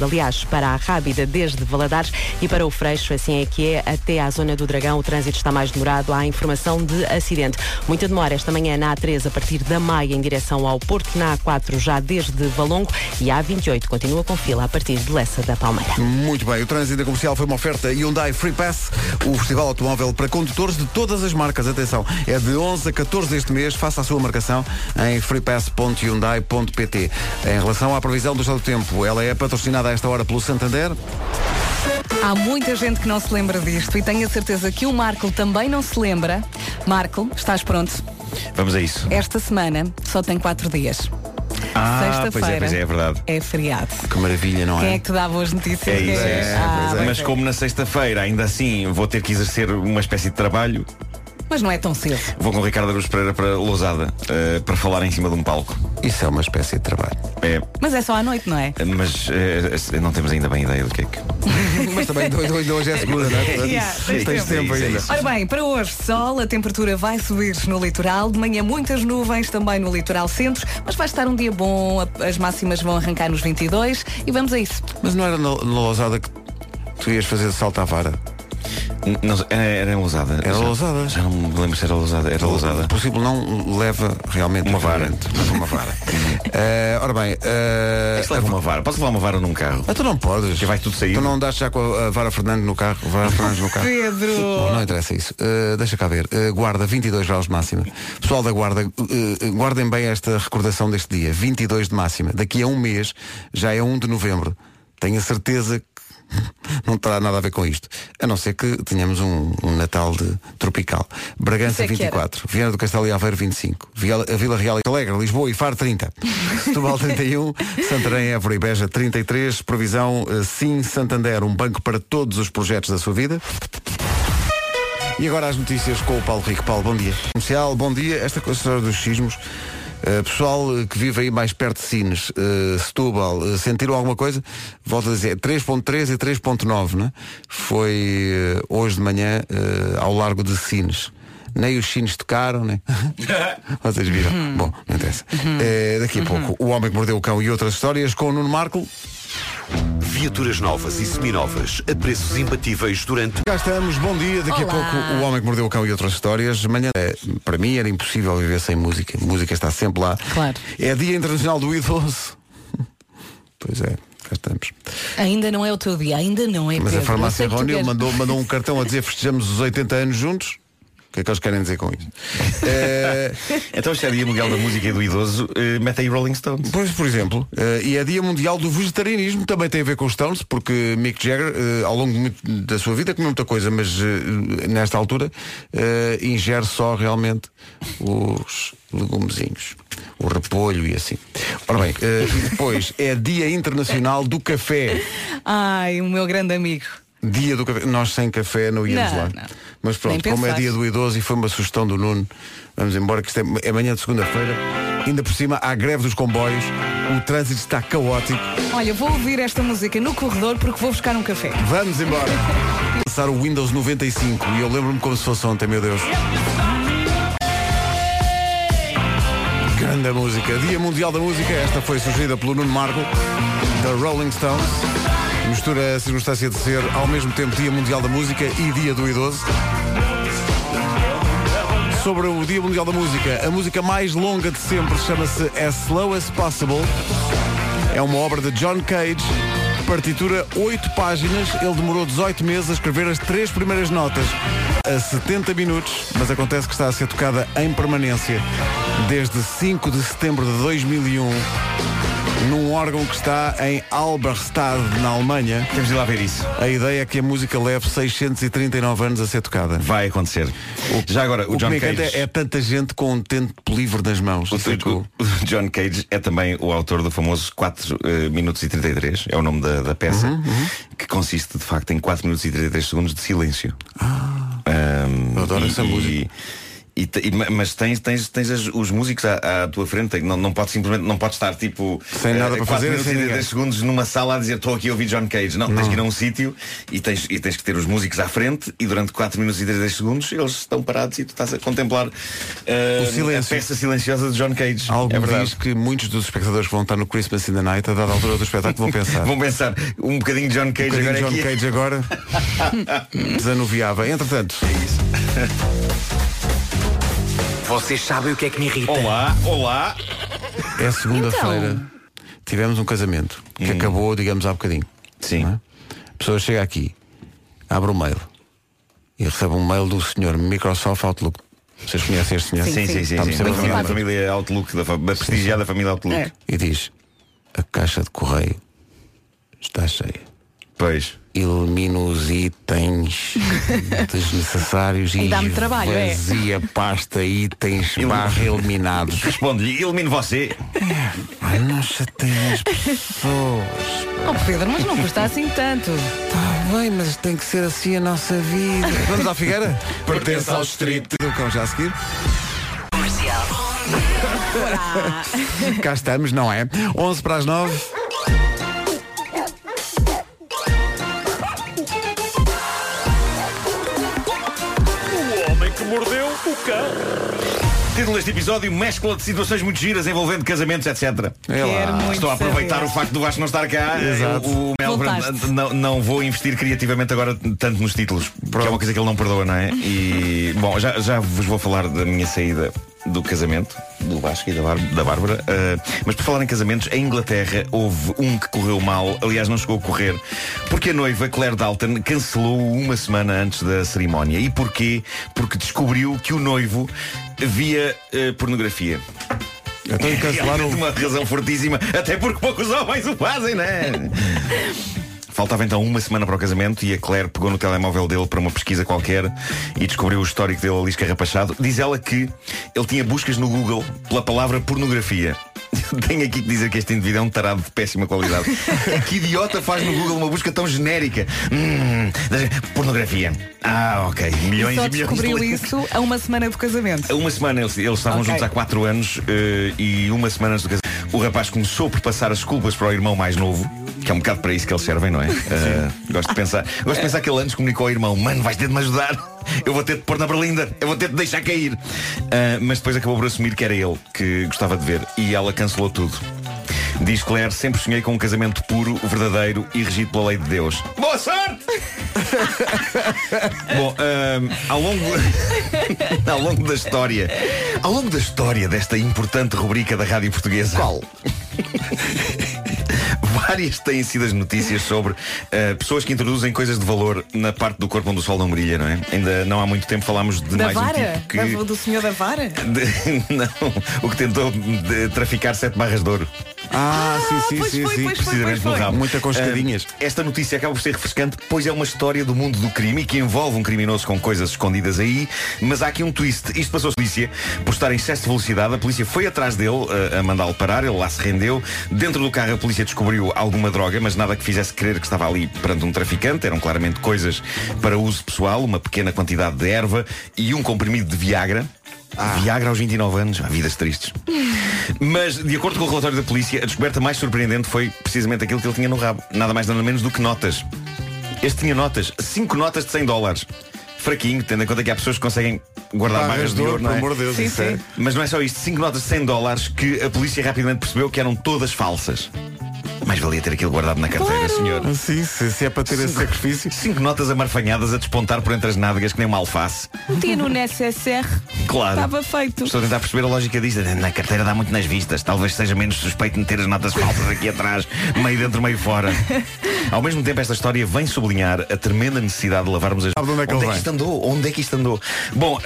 aliás, para a Rábida desde Valadares e para o Freixo, assim é que é, até à zona do Dragão, o trânsito está mais demorado, há informação de acidente. Muita demora esta manhã na A3 a partir da Maia em direção ao Porto, na A4 já desde Valongo e a A28 continua com fila a partir de Lessa da Palmeira. Muito bem, o trânsito comercial foi uma oferta Hyundai Free Pass, o festival automóvel para condutores de todas as marcas. Atenção, é de 11 a 14 deste mês. Faça a sua marcação em freepass.hyundai.pt. Em relação à previsão do estado do tempo, ela é patrocinada a esta hora pelo Santander. Há muita gente que não se lembra disto e tenho a certeza que o Marco também não se lembra. Marco, estás pronto? Vamos a isso. Esta semana só tem quatro dias. Ah, pois é, pois é, é verdade. é feriado. Que maravilha, não Quem é? é que te dá boas notícias? É isso, é, Ah, pois é. Mas como na sexta-feira, ainda assim, vou ter que exercer uma espécie de trabalho, Mas não é tão cedo. vou com o Ricardo Aruz Pereira para Lousada, eh, para falar em cima de um palco. Isso é uma espécie de trabalho. É, Mas é só à noite, não é? mas eh, não temos ainda bem ideia do que é que. [laughs] Mas também hoje, é segunda, não é? [laughs] Yeah, tens tens tempo. é ainda. Ora bem, para hoje, sol, a temperatura vai subir no litoral, de manhã muitas nuvens também no litoral centro, mas vai estar um dia bom, as máximas vão arrancar nos 22 e vamos a isso. Mas não era na, na Lousada que tu ias fazer salto à vara? Não, era, era Lousada. Era Já- Lousada. Já não me lembro se era Lousada. Era Lousada. O possível não leva realmente Uma vara. equipamento, mas uma vara. [laughs] Eh, ora bem, eh, É se leva uma vara. Posso levar uma vara num carro? Ah, tu não podes. Que vai tudo sair. Tu não andaste já com a, a Vara Fernando no carro? Vara [laughs] Fernandes no carro? Pedro! Bom, não interessa isso. Uh, deixa cá ver. Uh, guarda, 22 graus de máxima. Pessoal da Guarda, uh, uh, guardem bem esta recordação deste dia. 22 de máxima. Daqui a um mês, já é 1 de novembro. Tenho a certeza que [laughs] não terá nada a ver com isto. A não ser que tenhamos um, um Natal de tropical. Bragança Isso é que 24, Viana do Castelo e Aveiro 25, Vila, Vila Real e Alegre, Lisboa e Faro 30, [laughs] Setúbal 31, Santarém, Évora e Beja 33, previsão uh, Sim Santander, um banco para todos os projetos da sua vida. E agora as notícias com o Paulo Rico. Paulo, bom dia. Comercial, bom dia. Esta coisa dos sismos. Uh, pessoal uh, que vive aí mais perto de Sines, uh, Setúbal, uh, sentiram alguma coisa? Volto a dizer, 3.3 e 3.9, né? Foi hoje de manhã ao largo de Sines. Nem os sinos tocaram, né? [laughs] Vocês viram? Bom, não interessa. Uh, daqui a pouco, o homem que mordeu o cão e outras histórias com o Nuno Marco. Viaturas novas e seminovas a preços imbatíveis durante. Cá estamos, bom dia. Daqui Olá. a pouco o Homem que Mordeu o Cão e outras histórias. Amanhã, eh, para mim, era impossível viver sem música. A música está sempre lá. Claro. É Dia Internacional do Idoso. Pois é, cá estamos. Ainda não é o teu dia, ainda não é Mas Pedro. a farmácia Ronil queres- mandou, mandou um cartão a dizer festejamos os 80 anos juntos. O que é que eles querem dizer com isso? Eh, [laughs] Então, se é Dia Mundial da Música e do Idoso, eh, mete aí Rolling Stones. Pois, por exemplo, eh, e é Dia Mundial do Vegetarianismo, também tem a ver com os Stones, porque Mick Jagger, eh, ao longo muito- da sua vida, comeu muita coisa, mas nesta altura ingere só realmente os legumezinhos, o repolho e assim. Ora bem, depois é Dia Internacional do Café. [laughs] Ai, o meu grande amigo. Dia do café. Nós sem café não íamos Não, lá. não. Mas pronto, Nem como é pensar. dia do idoso e foi uma sugestão do Nuno, vamos embora, que isto é, é manhã de segunda-feira. Ainda por cima, há greve dos comboios, o trânsito está caótico. Olha, vou ouvir esta música no corredor porque vou buscar um café. Vamos embora. [laughs] Lançar o Windows 95 e eu lembro-me como se fosse ontem, meu Deus. Grande música. Dia Mundial da Música. Esta foi sugerida pelo Nuno Marco, da Rolling Stones. Mistura a circunstância de ser ao mesmo tempo Dia Mundial da Música e Dia do Idoso. Sobre o Dia Mundial da Música, a música mais longa de sempre chama-se As Slow as Possible. É uma obra de John Cage. Partitura 8 páginas. Ele demorou 18 meses a escrever as três primeiras notas a 70 minutos, mas acontece que está a ser tocada em permanência desde 5 de setembro de 2001 num órgão que está em Alberstadt, na Alemanha. Temos de ir lá ver isso. A ideia é que a música leve 639 anos a ser tocada. Vai acontecer. Já agora, o, O, John que me Cage. encanta é tanta gente com um tempo livre nas mãos. O, Isso é o- cool. [laughs] o John Cage é também o autor do famoso 4 eh, minutos e 33, é o nome da, da peça, Uhum, que consiste de facto em 4 minutos e 33 segundos de silêncio. Ah, eu adoro e- essa música. e e- ma- mas tens, tens, tens os músicos à, à tua frente, não, não pode simplesmente não pode estar tipo Sem nada eh, para fazer, minutos sem e ninguém. 33 segundos numa sala a dizer estou aqui a ouvir John Cage. Não, tens que ir a um sítio e tens, e tens que ter os músicos à frente e durante 4 minutos e 33 segundos eles estão parados e tu estás a contemplar O silêncio. a peça silenciosa de John Cage. Algo é verdade. diz que muitos dos espectadores que vão estar no Christmas in the Night, a dada altura do espetáculo, vão pensar. [laughs] Vão pensar um bocadinho de John Um Cage bocadinho agora John aqui. Cage agora [laughs] desanuviava. Entretanto, [laughs] Vocês sabem o que é que me irrita? Olá, olá. é segunda-feira. Tivemos um casamento que acabou, digamos, há bocadinho. Sim. é? A pessoa chega aqui, abre o mail e recebe um mail do senhor Microsoft Outlook. Vocês conhecem este senhor? Sim, Sim, sim, sim. Sim. Da, a família, falar. da família Outlook, da, fa- da prestigiada família Outlook. É. E diz, a caixa de correio está cheia. Pois. Elimino os itens [laughs] desnecessários E e dá-me trabalho, é? vazia pasta itens barra eliminados. Responde-lhe, elimine você. Ai, não chateia as pessoas. Oh Pedro, mas não custa assim tanto. Tá bem, mas tem que ser assim a nossa vida. Vamos à Figueira? Pertence ao distrito. Do cão já a seguir. Comercial. Cá estamos, não é? 11 para as 9. Título deste episódio, mescla de situações muito giras envolvendo casamentos, etc. É Estou a aproveitar saber. o facto do Vasco não estar cá. Exato. O Mel Voltaste. não, não vou investir criativamente agora tanto nos títulos, porque é uma coisa que ele não perdoa, não é? E, bom, já, já vos vou falar da minha saída do casamento, do Vasco e da, da Bárbara. Uh, mas por falar em casamentos, em Inglaterra houve um que correu mal, aliás, não chegou a correr, porque a noiva, Claire Dalton, cancelou uma semana antes da cerimónia. E porquê? Porque descobriu que o noivo via uh, pornografia. Então [laughs] cancelaram Realmente uma razão fortíssima, até porque poucos homens o fazem, não é? [laughs] Faltava então uma semana para o casamento e a Claire pegou no telemóvel dele para uma pesquisa qualquer e descobriu o histórico dele ali escarrapachado. Diz ela que ele tinha buscas no Google pela palavra pornografia. [laughs] Tenho aqui que dizer que este indivíduo é um tarado de péssima qualidade. [laughs] que idiota faz no Google uma busca tão genérica? Hum, pornografia. Ah, ok. Milhões E só e milhões de descobriu links. isso a uma semana do casamento. Uma semana, eles, eles estavam Ok. juntos há 4 anos eh, e uma semana antes do casamento. O rapaz começou por passar as culpas para o irmão mais novo, que é um bocado para isso que eles servem, não é? Eh, gosto de pensar, gosto de pensar que ele antes comunicou ao irmão, mano, vais ter de me ajudar, eu vou ter de pôr na berlinda, eu vou ter de deixar cair. Eh, mas depois acabou por assumir que era ele que gostava de ver e ela cancelou tudo. Diz Claire, sempre sonhei com um casamento puro, verdadeiro e regido pela lei de Deus. Boa sorte! [laughs] Bom, ahm, ao longo [laughs] ao longo da história, ao longo da história desta importante rubrica da rádio portuguesa, qual? [laughs] Várias têm sido as notícias sobre ah, pessoas que introduzem coisas de valor na parte do corpo onde o sol não brilha, não é? Ainda não há muito tempo falámos de Da mais um vara? tipo que Da- do senhor da vara? [laughs] de- não, o que tentou traficar sete barras de ouro. Ah, sim, sim, pois sim, foi, sim. pois foi, precisamente pois no foi. rabo. Muito aconchegadinhas. Ah, esta notícia acaba por ser refrescante, pois é uma história do mundo do crime e que envolve um criminoso com coisas escondidas aí, mas há aqui um twist. Isto passou-se a polícia por estar em excesso de velocidade. A polícia foi atrás dele ah, a mandá-lo parar, ele lá se rendeu. Dentro do carro a polícia descobriu alguma droga, mas nada que fizesse crer que estava ali perante um traficante. Eram claramente coisas para uso pessoal, uma pequena quantidade de erva e um comprimido de Viagra. Viagra aos 29 anos, há vidas tristes. Mas, de acordo com o relatório da polícia, a descoberta mais surpreendente foi precisamente aquilo que ele tinha no rabo. Nada mais nada menos do que notas. Este tinha notas, 5 notas de 100 dólares. Fraquinho, tendo em conta que há pessoas que conseguem guardar barras de ouro, não pelo é? amor de Deus, Sim, isso é. sim. Mas não é só isto, 5 notas de 100 dólares que a polícia rapidamente percebeu que eram todas falsas. Mais valia ter aquilo guardado na carteira, senhor. Sim, se, se é para ter esse sacrifício. Cinco notas amarfanhadas a despontar por entre as nádegas que nem uma alface. Metia no necessaire. Claro. Estava feito. Estou a tentar perceber a lógica disto. Na carteira dá muito nas vistas. Talvez seja menos suspeito meter as notas falsas aqui atrás, meio dentro, meio fora. Ao mesmo tempo, esta história vem sublinhar a tremenda necessidade de lavarmos as de onde é que ele vem? isto andou? Onde é que isto andou? Bom,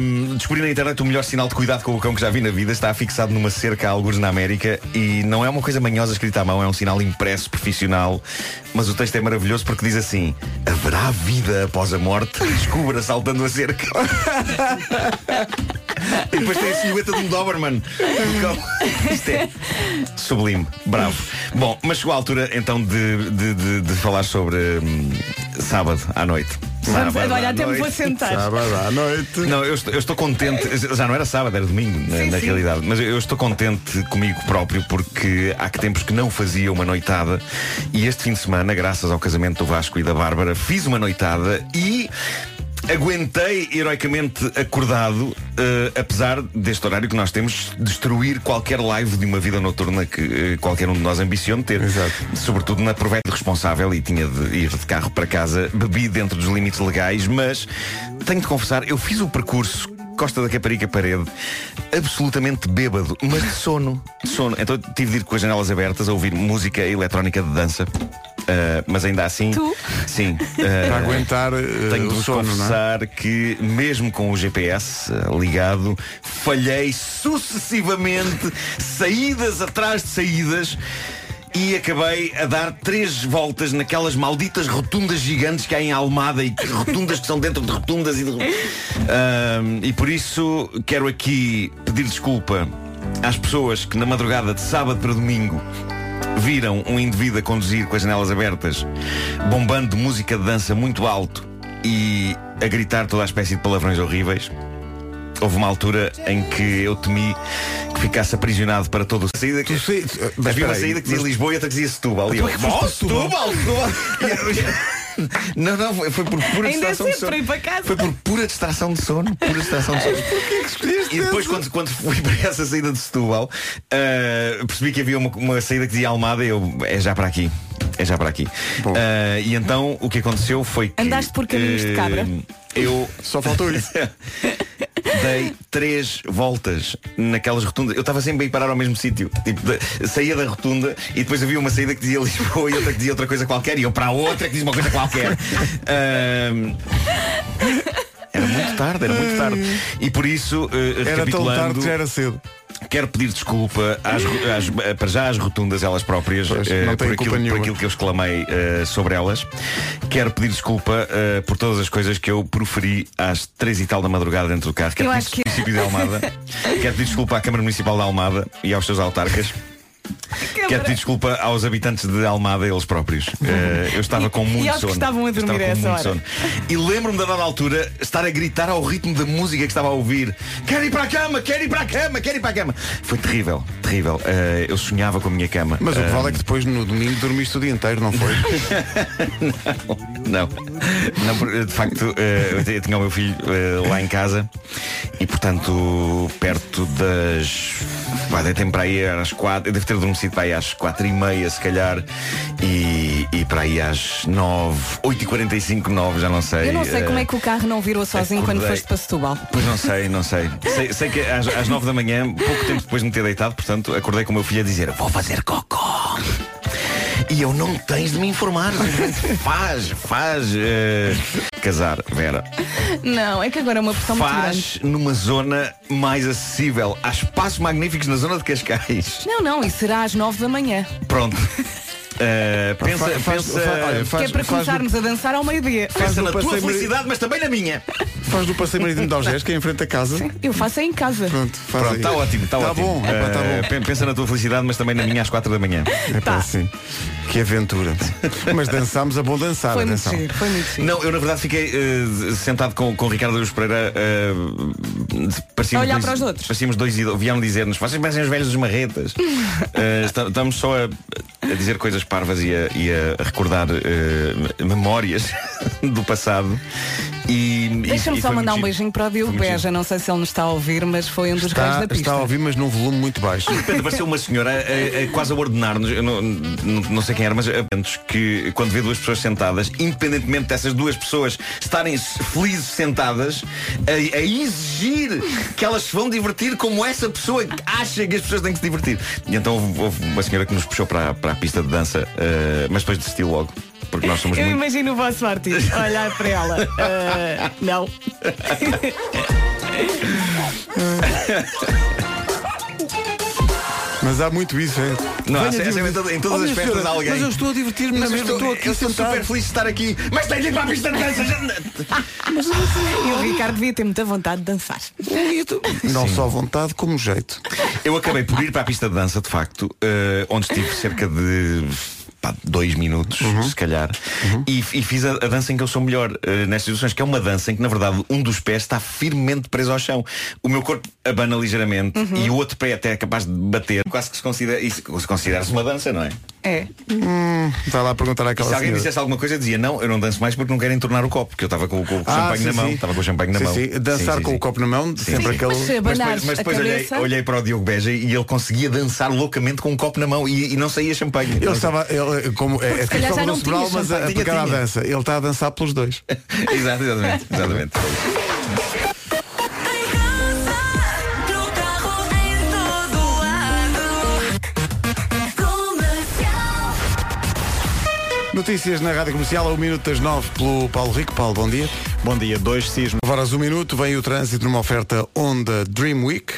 hum, descobri na internet o melhor sinal de cuidado com o cão que já vi na vida. Está fixado numa cerca a alguns na América e não é uma coisa manhosa escrita à mão, é um sinal impresso, profissional. Mas o texto é maravilhoso porque diz assim: Haverá vida após a morte? [laughs] Descubra saltando a cerca. [laughs] E depois tem a silhueta de um Doberman. Isto é sublime, bravo. Bom, mas chegou a altura então de, de, de- de falar sobre hum, sábado à noite. Vamos, Sábado olha, até me vou sentar. Sábado à noite. Não, eu estou, eu estou contente. Já não era sábado, era domingo, na, Sim, na sim. realidade. Mas eu estou contente comigo próprio porque há que tempos que não fazia uma noitada. E este fim de semana, graças ao casamento do Vasco e da Bárbara, fiz uma noitada e. Aguentei heroicamente acordado, eh, apesar deste horário que nós temos, destruir qualquer live de uma vida noturna que eh, qualquer um de nós ambiciona ter. Exato. Sobretudo na proveta responsável e tinha de ir de carro para casa, bebi dentro dos limites legais, mas tenho de confessar, eu fiz o percurso Costa da Caparica Parede, absolutamente bêbado, mas de sono. De sono. Então tive de ir com as janelas abertas a ouvir música eletrónica de dança. Ah, mas ainda assim. Tu? Sim. [laughs] Para ah, aguentar eh, tenho de sono, é? confessar que, mesmo com o GPS ligado, falhei sucessivamente, saídas atrás de saídas. E acabei a dar três voltas naquelas malditas rotundas gigantes que há em Almada e que rotundas que são dentro de rotundas e, de... E por isso quero aqui pedir desculpa às pessoas que na madrugada de sábado para domingo viram um indivíduo a conduzir com as janelas abertas, bombando música de dança muito alto e a gritar toda a espécie de palavrões horríveis. Houve uma altura em que eu temi que ficasse aprisionado para todo o saída que... Mas Havia uma saída que dizia mas- Lisboa e outra que dizia Setúbal. E eu, "Oh, Setúbal?" Setúbal, [laughs] Não, não, foi, foi por pura Ainda distração de sono. ir para casa. Foi por pura distração de sono. Pura distração de sono. [laughs] E depois, quando, quando fui para essa saída de Setúbal, ah, percebi que havia uma, uma saída que dizia Almada e eu, é já para aqui. É já para aqui. Ah, e então o que aconteceu foi que. Andaste por caminhos de cabra? eh, Eu. Só faltou isso. [laughs] Dei três voltas naquelas rotundas. Eu estava sempre a ir parar ao mesmo sítio. Tipo, de- saía da rotunda e depois havia uma saída que dizia [laughs] Lisboa e outra que dizia outra coisa qualquer. E eu para a outra que dizia uma coisa qualquer. Era muito tarde, era muito tarde. E por isso, eh, Era tão tarde que já era cedo. Quero pedir desculpa às, às- para já às rotundas elas próprias Pois, eh, não por, aquilo, por aquilo que eu exclamei eh, sobre elas. Quero pedir desculpa eh, por todas as coisas que eu proferi às três e tal da madrugada dentro do carro. Quero Eu pedir acho que- desculpa ao município de Almada. [laughs] Quero pedir desculpa à Câmara Municipal de Almada e aos seus autarcas. Quero pedir desculpa aos habitantes de Almada, eles próprios. [laughs] Eh, eu estava com muito e aos que sono. estavam a estava dormir com a essa muito hora. sono. E lembro-me da dada altura estar a gritar ao ritmo da música que estava a ouvir. Quero ir para a cama, quero ir para a cama, quero ir para a cama. Foi terrível, terrível. Eh, eu sonhava com a minha cama. Mas o que vale é que depois no domingo dormiste o dia inteiro, não foi? [laughs] Não, não de facto eh, eu tinha o meu filho lá em casa e portanto perto das pá, deitei-me para aí às quatro, eu devo ter adormecido para aí às quatro e meia se calhar e, e para aí às nove, oito e quarenta e cinco, nove, já não sei. Eu não sei eh, como é que o carro não virou sozinho quando acordei. foste para Setúbal. Pois não sei, não sei. Sei, sei que às, às 9 da manhã, pouco tempo depois de me ter deitado, portanto, acordei com o meu filho a dizer vou fazer cocó. E eu não tens de me informar. faz, faz. eh, casar, Vera. Não, é que agora é uma pressão muito grande. Faz numa zona mais acessível. Há espaços magníficos na zona de Cascais. Não, não, e será às nove da manhã. Pronto. Pensa, Faz- faz- pensa, fa- olha, que é faz- para faz começarmos a dançar ao meio-dia. pensa na tua felicidade, mas também na minha. Faz do passeio marítimo de Algés, que é em frente a casa. Eu faço em casa. Pronto, faz Pronto, aí. está ótimo, está Tá ótimo. bom, é tá Eh, bom. pen- Pensa na tua felicidade, mas também na minha às 4 da manhã. É pá, sim. Que aventura. Mas dançámos a bom dançar, Foi muito giro, foi muito giro. Não, eu na verdade fiquei eh, sentado com, com o Ricardo Aruz Pereira parecíamos A olhar dois, para os outros. Parecíamos dois ido- vieram dizer-nos, vocês parecem os velhos dos marretas. [laughs] Estamos só a, a dizer coisas parvas e a, e a recordar eh, memórias [laughs] do passado. E, Deixa-me só mandar um beijinho para o Diogo Beja. Não sei se ele nos está a ouvir, mas foi um dos reis Está, da pista. está a ouvir, mas num volume muito baixo. De repente apareceu uma senhora a- a- a quase a ordenar-nos, não, não, sei quem era, mas que quando vê duas pessoas sentadas, independentemente dessas duas pessoas estarem felizes sentadas, a, a exigir que elas se vão divertir como essa pessoa acha que as pessoas têm que se divertir. E então houve, houve uma senhora que nos puxou para, a- para a pista de dança, eh, mas depois desistiu logo. Porque nós somos Eu muito. imagino o vosso artista olhar para ela. Ah, não. [laughs] Mas há muito isso, é. Não, há- é em todo- em todas Oh, as festas senhora, há alguém. Mas eu estou a divertir-me na Mas eu mesma, estou, estou aqui eu estou super feliz de estar aqui, mas tenho de ir para a pista de dança. E o Ricardo devia ter muita vontade de dançar. Não só vontade como jeito. Eu acabei por ir para a pista de dança, de facto, eh, onde estive cerca de pá, dois minutos, se calhar, e, e fiz a, a dança em que eu sou melhor eh, nestas situações, que é uma dança em que, na verdade, um dos pés está firmemente preso ao chão. O meu corpo abana ligeiramente e o outro pé até é capaz de bater. Quase que se considera, isso se considera-se uma dança, não é? É. Está lá a perguntar E àquela se alguém senhora. dissesse alguma coisa, eu dizia, não, eu não danço mais porque não quero entornar o copo, porque eu estava com, com o Ah, champanhe sim, na mão. sim. Estava com o champanhe na mão. Dançar com sim. o copo na mão, sempre Sim, aquele. mas Mas depois, mas depois olhei, olhei para o Diogo Beja e ele conseguia dançar loucamente com um copo na mão e, e não saía champanhe. Ele estava, ele, como, é, é questão do cerebral, mas a, a pegar Tinha, tinha. dança. Ele está a dançar pelos dois. Exato, [laughs] exatamente. exatamente. Notícias na Rádio Comercial, a 1 minuto das 9 pelo Paulo Rico. Paulo, bom dia. Bom dia, dois sismos. Horas um minuto, vem o trânsito numa oferta Honda Dream Week.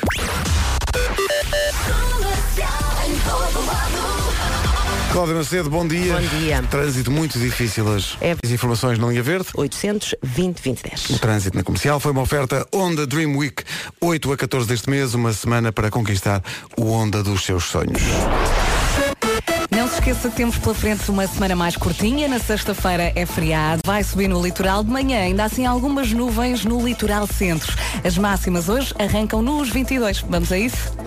Cláudia Macedo, bom dia. Bom dia. Trânsito muito difícil hoje. É. As informações na linha verde. 820 2010. O trânsito na comercial foi uma oferta Honda Dream Week, 8 a 14 deste mês, uma semana para conquistar o Honda dos seus sonhos. Não se esqueça que temos pela frente uma semana mais curtinha. Na sexta-feira é feriado. Vai subir no litoral de manhã. Ainda assim, algumas nuvens no litoral centro. As máximas hoje arrancam nos 22. Vamos a isso?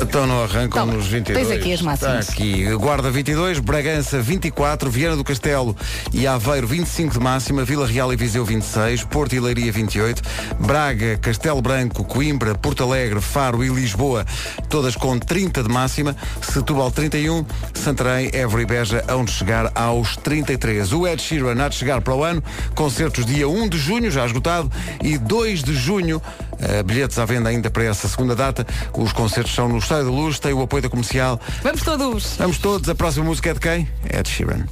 Então não arrancam Toma, nos 22. tens aqui as máximas. Está aqui. Guarda 22, Bragança 24, Viana do Castelo e Aveiro 25 de máxima, Vila Real e Viseu 26, Porto e Leiria 28, Braga, Castelo Branco, Coimbra, Porto Alegre, Faro e Lisboa, todas com 30 de máxima, Setúbal 31, Santarém, Évora e Beja onde chegar aos 33. O Ed Sheeran há de chegar para o ano, concertos dia 1 de junho, já esgotado, e 2 de junho, eh, bilhetes à venda ainda para essa segunda data. Os concertos são no Estádio da Luz, tem o apoio da comercial. Vamos todos! Vamos todos, a próxima música é de quem? Ed Sheeran.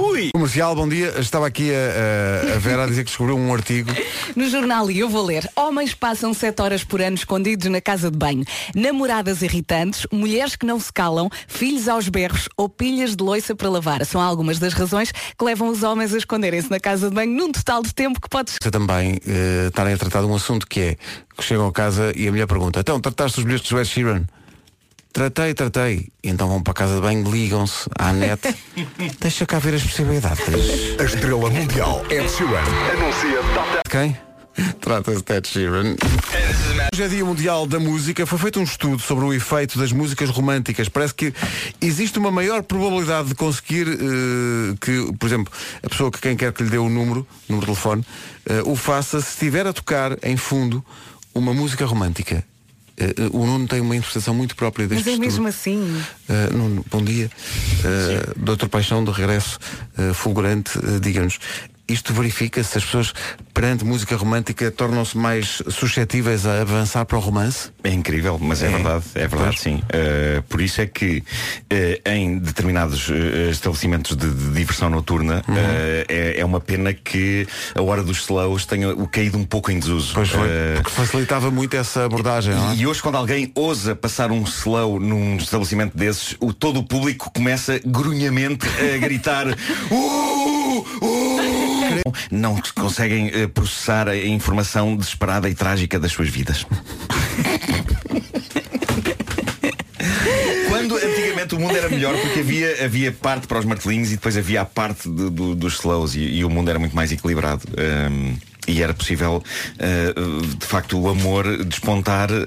Ui! Comercial, bom dia. Estava aqui a, a, a Vera a dizer que descobriu um artigo. [laughs] No jornal, e eu vou ler, homens passam 7 horas por ano escondidos na casa de banho. Namoradas irritantes, mulheres que não se calam, filhos aos berros ou pilhas de loiça para lavar. São algumas das razões que levam os homens a esconderem-se na casa de banho num total de tempo que pode Você também eh, estarem a tratar de um assunto que é que chegam a casa e a mulher pergunta, então trataste os bilhetes do Ed Sheeran? Tratei, tratei. Então vão para a casa de banho, ligam-se à net. [laughs] Deixa cá ver as possibilidades. A estrela mundial Ed Sheeran anuncia data De quem? Trata-se de Ed Sheeran. Hoje é Dia Mundial da Música. Foi feito um estudo sobre o efeito das músicas românticas. Parece que existe uma maior probabilidade de conseguir eh, que, por exemplo, a pessoa que quem quer que lhe dê o número, número de telefone, eh, o faça se estiver a tocar em fundo uma música romântica. Eh, eh, o Nuno tem uma interpretação muito própria deste Mas é estudo. mesmo assim. Uh, Nuno, bom dia. Uh, Doutor Paixão, do regresso uh, fulgurante, uh, diga-nos, isto verifica-se? As pessoas, perante música romântica, tornam-se mais suscetíveis a avançar para o romance? É incrível, mas é, É. verdade, é verdade, Pois. sim. Uh, por isso é que uh, em determinados uh, estabelecimentos de, de diversão noturna Uhum. uh, é, é uma pena que a hora dos slows tenha o caído um pouco em desuso. Pois foi, porque facilitava muito essa abordagem, é? e hoje quando alguém ousa passar um slow num estabelecimento desses, o, todo o público começa grunhamente a gritar [laughs] "Uh! Uh!" Não conseguem eh, processar a informação desesperada e trágica das suas vidas. Quando antigamente o mundo era melhor porque havia, havia parte para os martelinhos e depois havia a parte do- do- dos slows e, e o mundo era muito mais equilibrado. Ahm, e era possível, ah, de facto, o amor despontar ah,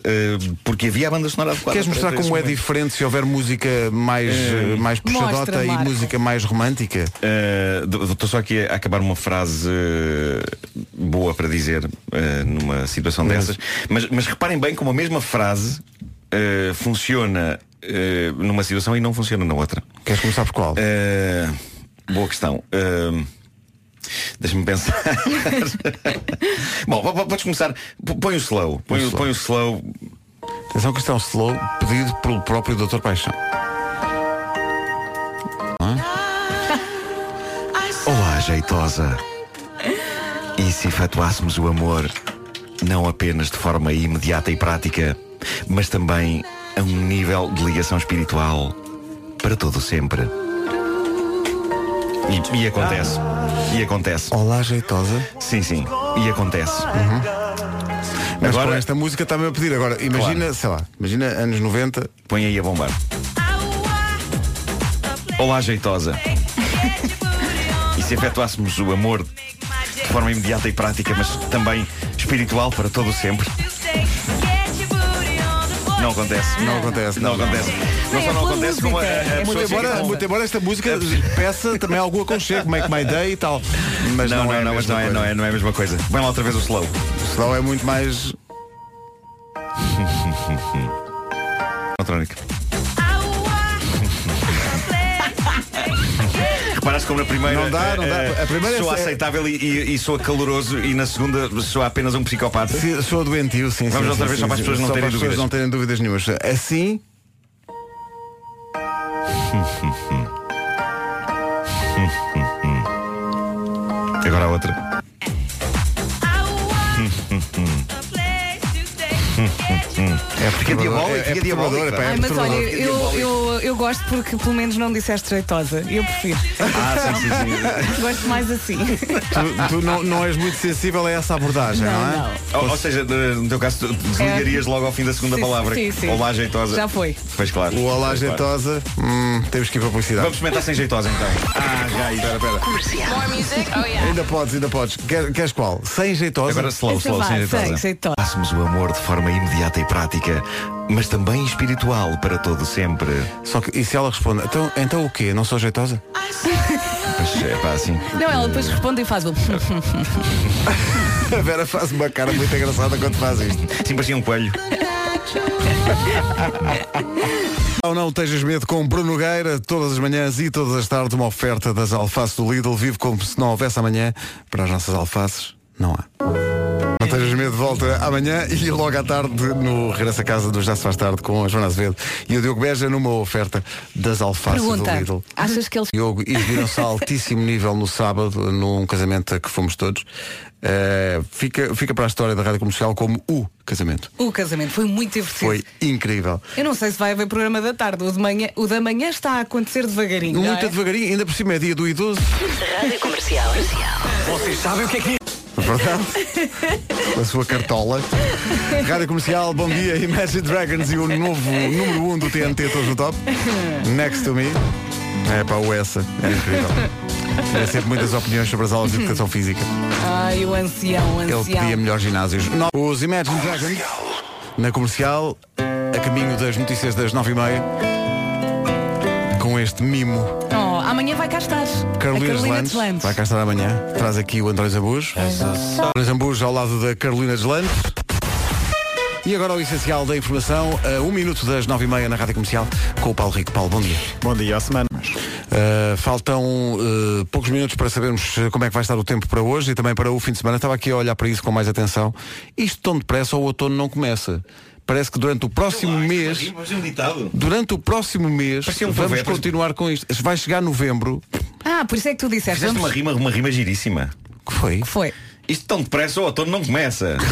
porque havia a banda sonora adequada. Queres mostrar como é momento. diferente se houver música mais, eh, mais puxadota Mostra, e Marco. música mais romântica? Estou só aqui a acabar uma frase uh, boa para dizer uh, numa situação dessas. Mas, mas reparem bem como a mesma frase uh, funciona uh, numa situação e não funciona na outra. Queres começar por qual? Uh, boa questão. Deixa-me pensar. [laughs] Bom, po- po- podes começar. Põe o slow. Põe, o- slow. põe o slow. Atenção que isto é um slow pedido pelo próprio Doutor Paixão. Olá, jeitosa. E se efetuássemos o amor não apenas de forma imediata e prática, mas também a um nível de ligação espiritual para todo o sempre? E, e acontece. E acontece. Olá, jeitosa. Sim, sim. E acontece. Mas Agora- com esta música está-me a pedir. Agora, imagina, Claro. sei lá, imagina anos 90. Põe aí a bombar. Olá, jeitosa. E se efetuássemos o amor de forma imediata e prática, mas também espiritual para todo o sempre? Não acontece. Não acontece. Não acontece. Não É só não pela acontece como a, a Muito embora, com- muito embora esta música peça também algum aconchego, Make My Day e tal. Mas Não, não, não, é não, mas não é, não, é, não é a mesma coisa. Põe lá outra vez o slow. O slow é muito mais. [laughs] Eletrónica. [laughs] Reparaste como na primeira Não dá, não dá. eh, A primeira é- soa é- aceitável e, e, e soa caloroso e na segunda soa apenas um psicopata. Se- Sou doentio, sim, Vamos sim, outra sim, vez sim, só para as pessoas não terem para as pessoas dúvidas. não terem dúvidas nenhumas. Assim, [laughs] Agora a outra. É Fica diabólico, é, é fica diabólico. epá, é Ai, mas olha, eu, eu, eu gosto porque pelo menos não disseste jeitosa. Eu prefiro. Ah, sim, sim, sim. [laughs] Gosto mais assim. Tu, tu não, não és muito sensível a essa abordagem, não, é? Ou, ou seja, no teu caso, tu desligarias logo ao fim da segunda Sim, palavra. sim, sim. Olá, jeitosa. Já foi. Pois claro. O Olá. Jeitosa, hum, temos que ir para a publicidade. Vamos experimentar sem jeitosa então. Ah, já aí. Espera, espera. Ainda podes, ainda podes. Quer- queres qual? Sem jeitosa? Agora slow, slow, sem jeitosa. sem jeitosa. Façamos o amor de forma imediata e prática, mas também espiritual para todo sempre. Só que, e se ela responde, então, então o quê? Não sou jeitosa? [laughs] Pois é, pá, assim. Não, ela depois responde e faz o. [laughs] A Vera faz uma cara muito engraçada quando faz isto. Sim, parecia um coelho. [laughs] Não, não tejas medo com Bruno Nogueira, todas as manhãs e todas as tardes, uma oferta das alfaces do Lidl. Vive como se não houvesse amanhã. Para as nossas alfaces, não há. Não tejas medo, volta amanhã e logo à tarde no Regresso a Casa do Já Se Faz Tarde com a Joana Azevedo e o Diogo Beja numa oferta das alfaces do Pergunta. Lidl. Achas que eles. Diogo, e viram-se a [laughs] altíssimo nível no sábado, num casamento a que fomos todos. Eh, fica, fica para a história da rádio comercial como o casamento. O casamento foi muito divertido. Foi incrível. Eu não sei se vai haver programa da tarde. O, de manhã, o da manhã está a acontecer devagarinho. Muito é? devagarinho, ainda por cima é dia do idoso. Rádio Comercial. Vocês sabem o que é que é? Verdade? Com a sua cartola. Rádio Comercial, bom dia, Imagine Dragons e o novo número 1 um do TNT todos no top. Next to me. É para o essa, é incrível. Tem sempre muitas opiniões sobre as aulas de educação física. Ai, o ancião, o Ele ancião. pedia melhores ginásios. No- Os Imagine Dragons, na comercial, a caminho das notícias das 9h30, com este mimo. Oh, amanhã vai cá estar. Carolina, Carolina Deslandes, vai cá estar amanhã. Traz aqui o André Zambujo. André Zambujo ao lado da Carolina Deslandes. E agora o essencial da informação, a um minuto das nove e meia na Rádio Comercial, com o Paulo Rico. Paulo, bom dia. Bom dia à semana. Uh, faltam uh, poucos minutos para sabermos uh, como é que vai estar o tempo para hoje e também para o fim de semana. Estava aqui a olhar para isso com mais atenção. Isto tão depressa o outono não começa. Parece que durante o próximo mês, um ditado. durante o próximo mês, um vamos continuar com isto. Vai chegar novembro. Ah, por isso é que tu disseste. Fizeste uma Vamos... rima, uma rima giríssima. Que foi? Foi. Isto tão depressa, o outono não começa. [laughs]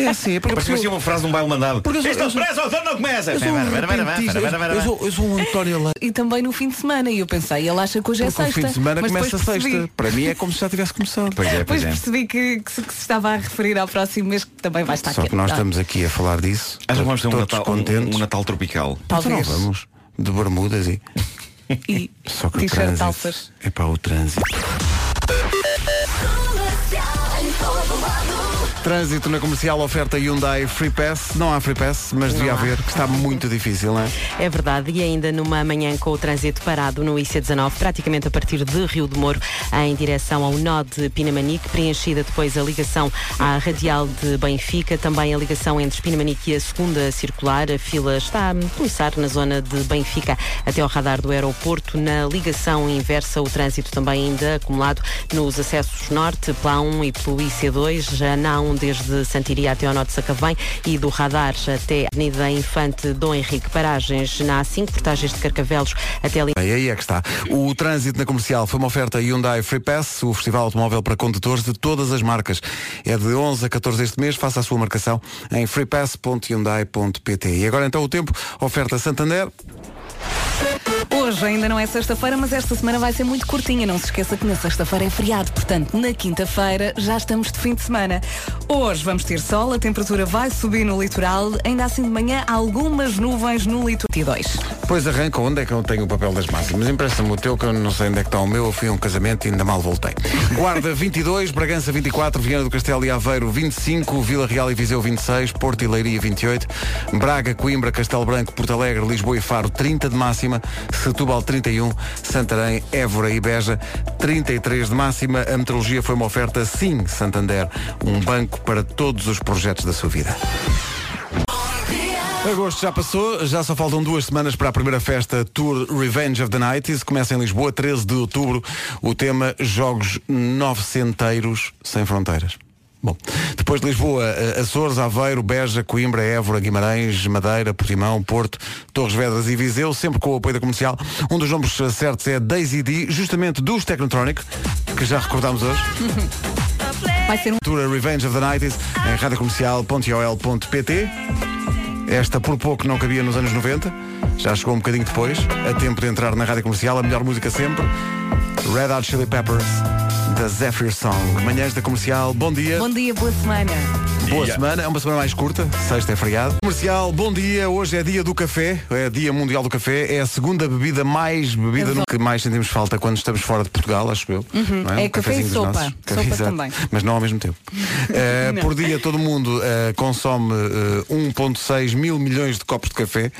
É assim, é porque Parecia assim uma frase de um baile mandado. Porque eu sou- Isto eu sou- depressa, o outono não começa. Eu sou, um eu, eu sou, eu sou um António. E também no fim de semana. E eu pensei, ele acha que hoje é Porque o sexta. fim de semana começa sexta. Para mim é como se já tivesse começado. Pois é, Depois pois é. percebi que, que se, que se estava a referir ao próximo mês que também vai estar Só que nós Tá. estamos aqui a falar disso. Acho que vamos ter um todos Natal, contentes. um, um Natal tropical. Então Talvez. vamos de bermudas e. E Só que o trânsito. É para o trânsito. Bye. Trânsito na comercial oferta Hyundai Free Pass. Não há Free Pass, mas devia haver, que está muito difícil, não é? É verdade, e ainda numa manhã com o trânsito parado no IC19, praticamente a partir de Rio de Moro, em direção ao nó de Pinamanique, preenchida depois a ligação à radial de Benfica, também a ligação entre Pinamanique e a segunda circular. A fila está a começar na zona de Benfica até ao radar do aeroporto. Na ligação inversa, o trânsito também ainda acumulado nos acessos norte, pela 1 e pelo IC2, já na A1 desde Santiria até ao norte de Sacavém e do radar até a Avenida Infante Dom Henrique Paragens na A5, portagens de Carcavelos até ali. E aí é que está. O trânsito na comercial foi uma oferta Hyundai Free Pass, o festival automóvel para condutores de todas as marcas. É de 11 a 14 deste mês, faça a sua marcação em freepass.hyundai.pt. E agora então o tempo, oferta Santander. Hoje ainda não é sexta-feira, mas esta semana vai ser muito curtinha. Não se esqueça que na sexta-feira é feriado, portanto, na quinta-feira já estamos de fim de semana. Hoje vamos ter sol, a temperatura vai subir no litoral, ainda assim de manhã algumas nuvens no litoral. 22. Pois arranca, onde é que eu tenho o papel das máximas? Empresta-me o teu, que eu não sei onde é que está o meu. Eu fui a um casamento e ainda mal voltei. [laughs] Guarda 22, Bragança 24, Viana do Castelo e Aveiro 25, Vila Real e Viseu 26, Porto e Leiria 28, Braga, Coimbra, Castelo Branco, Porto Alegre, Lisboa e Faro 30 de máxima, Setúbal 31, Santarém, Évora e Beja 33 de máxima. A meteorologia foi uma oferta Sim Santander, um banco para todos os projetos da sua vida. Agosto já passou, já só faltam duas semanas para a primeira festa Tour Revenge of the Night. Isso começa em Lisboa, 13 de outubro. O tema Jogos Novecenteiros Sem Fronteiras. Bom, depois de Lisboa, eh, Açores, Aveiro, Beja, Coimbra, Évora, Guimarães, Madeira, Portimão, Porto, Torres Vedras e Viseu, sempre com o apoio da comercial. Um dos nomes eh, certos é Daisy D, justamente dos Technotronic, que já recordámos hoje. [laughs] Vai ser um. Tour Revenge of the 90s em radiocomercial.ol.pt Esta por pouco não cabia nos anos 90, já chegou um bocadinho depois, a tempo de entrar na rádio comercial, a melhor música sempre. Red Hot Chili Peppers, da Zephyr Song. Manhãs da comercial, bom dia. Bom dia, boa semana. Boa semana, é uma semana mais curta, sexta é feriado. Comercial, bom dia, hoje é dia do café, é dia mundial do café, é a segunda bebida mais bebida no que mais sentimos falta quando estamos fora de Portugal, acho eu. Uhum, não é Um café e cafezinho dos sopa. nossos. Sopa exato. também. Mas não ao mesmo tempo. [laughs] Não. por dia todo mundo eh, consome eh, 1.6 mil milhões de copos de café.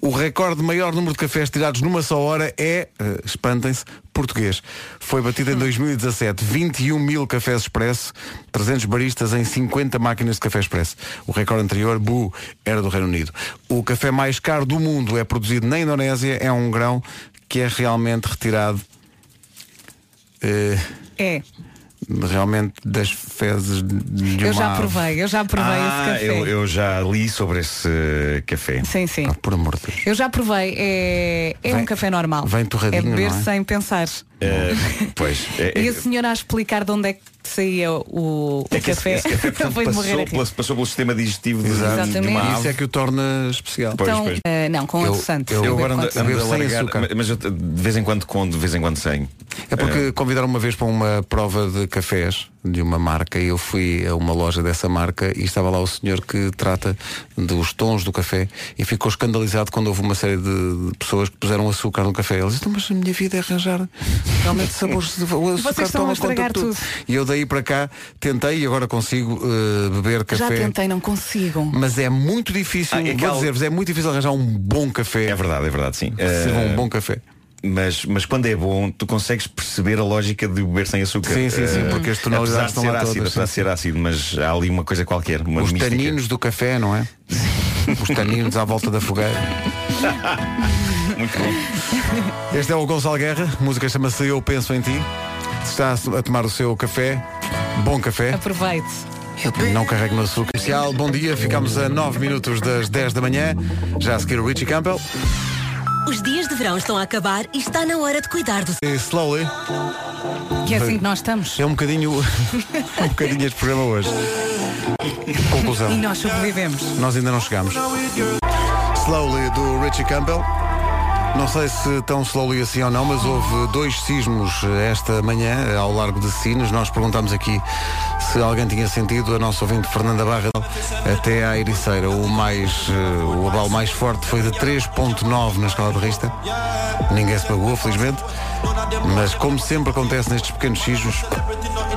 O recorde de maior número de cafés tirados numa só hora é, eh, espantem-se, português. Foi batido em 2017. 21 mil cafés expresso, 300 baristas em 50 máquinas de café expresso. O recorde anterior, Bu, era do Reino Unido. O café mais caro do mundo é produzido na Indonésia. É um grão que é realmente retirado eh, É. realmente das fezes de Eu já provei, eu já provei Ah, esse café. eu, eu já li sobre esse eh, café. Sim, sim. Por amor de Deus. Eu já provei, é, é Vem- um café normal. vem torradinho, É beber é? sem pensar. Eh, pois. é- E é- a senhora a explicar de onde é que saía o, o é que esse- café, esse café, [laughs] portanto, passou, pela- passou pelo sistema digestivo de, Exato. de uma Exatamente. Isso ave. é que o torna especial. Pois, Então, pois. eh, não, com Eu- adoçante. eu Eu agora ando. Beber ando a sem largar, açúcar. mas- eu, de vez em quando com, de vez em quando sem. É porque convidaram uma vez para uma prova de cafés de uma marca e eu fui a uma loja dessa marca e estava lá o senhor que trata dos tons do café e ficou escandalizado quando houve uma série de de pessoas que puseram açúcar no café. Ele disse, "Então, mas a minha vida é arranjar realmente sabores de o açúcar toma conta de tudo. E eu daí para cá tentei e agora consigo eh, beber Já café. tentei, não consigo. Mas é muito difícil, Ah, é que vou dizer-vos, é muito difícil arranjar um bom café. É verdade, é verdade, sim. Eh, um bom café. mas, mas quando é bom, tu consegues perceber a lógica de beber sem açúcar. Sim, sim, sim, Eh, porque as tonalidades estão lá ácido, todas, apesar de sim, ser ácido, mas há ali uma coisa qualquer, uma Os mística. taninos do café, não é? [laughs] Os taninos à volta da fogueira. [laughs] Muito bom. [laughs] Este é o Gonçalo Guerra, a música chama-se Eu Penso em Ti. Se está a tomar o seu café, bom café, Aproveite. não carregue no açúcar. Comercial, bom dia, ficamos a 9 minutos das 10 da manhã. Já a seguir o Richie Campbell. Os dias de verão estão a acabar e está na hora de cuidar do E Slowly. Que é assim que nós estamos. É um bocadinho, [laughs] um bocadinho este programa hoje. Conclusão. E nós sobrevivemos. Nós ainda não chegamos. Slowly do Richie Campbell. Não sei se tão slowly assim ou não, mas houve dois sismos eh, esta manhã eh, ao largo de Sines. Nós perguntámos aqui se alguém tinha sentido, a nossa ouvinte Fernanda Barra até à Ericeira. O, mais, eh, o abalo mais forte foi de 3.9 na escala de Rista. Ninguém se magoou, felizmente. Mas como sempre acontece nestes pequenos sismos,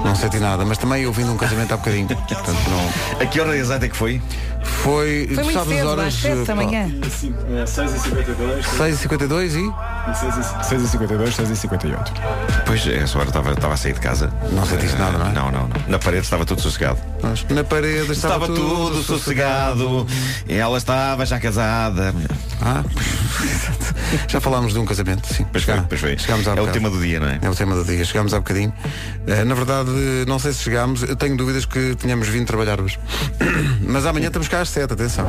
não senti nada. Mas também de um casamento há bocadinho. Portanto, não... A que hora exata é que foi? Foi, Foi muito cedo, horas, às 7 da eh, manhã. 6h52, 6h52 e? 6h52, 6h58. Pois, é, essa hora estava, estava a sair de casa. Não sentiste nada, não é? Não, não, não. Na parede estava tudo sossegado. Na parede estava, Estava tudo sossegado. E ela estava já casada. Ah, [laughs] já falámos de um casamento, sim. Pois foi, Já. pois foi. Chegámos É o bocado. tema do dia, não é? É o tema do dia. Chegámos há bocadinho. Eh, na verdade, não sei se chegámos. Eu tenho dúvidas que tenhamos vindo trabalhar hoje. [clears throat] Mas amanhã estamos cá às 7, atenção.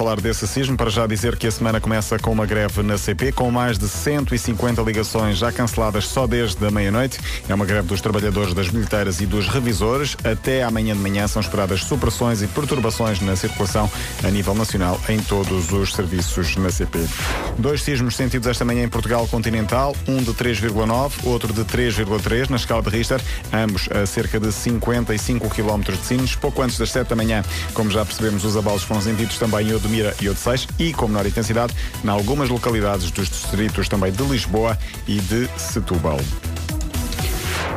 Falar desse sismo para já dizer que a semana começa com uma greve na CP, com mais de 150 ligações já canceladas só desde a meia-noite. É uma greve dos trabalhadores das bilheteiras e dos revisores. Até amanhã de manhã são esperadas supressões e perturbações na circulação a nível nacional em todos os serviços na CP. Dois sismos sentidos esta manhã em Portugal continental, um de 3,9, outro de 3,3 na escala de Richter, ambos a cerca de 55 km de Sines, pouco antes das 7 da manhã. Como já percebemos, os abalos foram sentidos também em Odmira e Odeceix e, com menor intensidade, em algumas localidades dos distritos também de Lisboa e de Setúbal.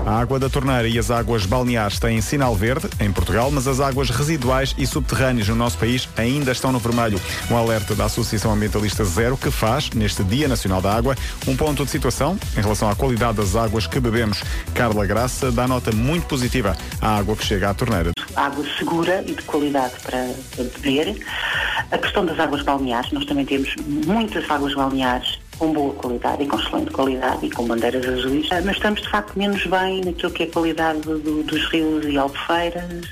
A água da torneira e as águas balneares têm sinal verde em Portugal, mas as águas residuais e subterrâneas no nosso país ainda estão no vermelho. Um alerta da Associação Ambientalista Zero que faz, neste Dia Nacional da Água, um ponto de situação em relação à qualidade das águas que bebemos. Carla Graça dá nota muito positiva à água que chega à torneira. água segura e de qualidade para beber. A questão das águas balneares, nós também temos muitas águas balneares com boa qualidade e com excelente qualidade e com bandeiras azuis, Ah, mas estamos de facto menos bem naquilo que é a qualidade do- dos rios e albufeiras,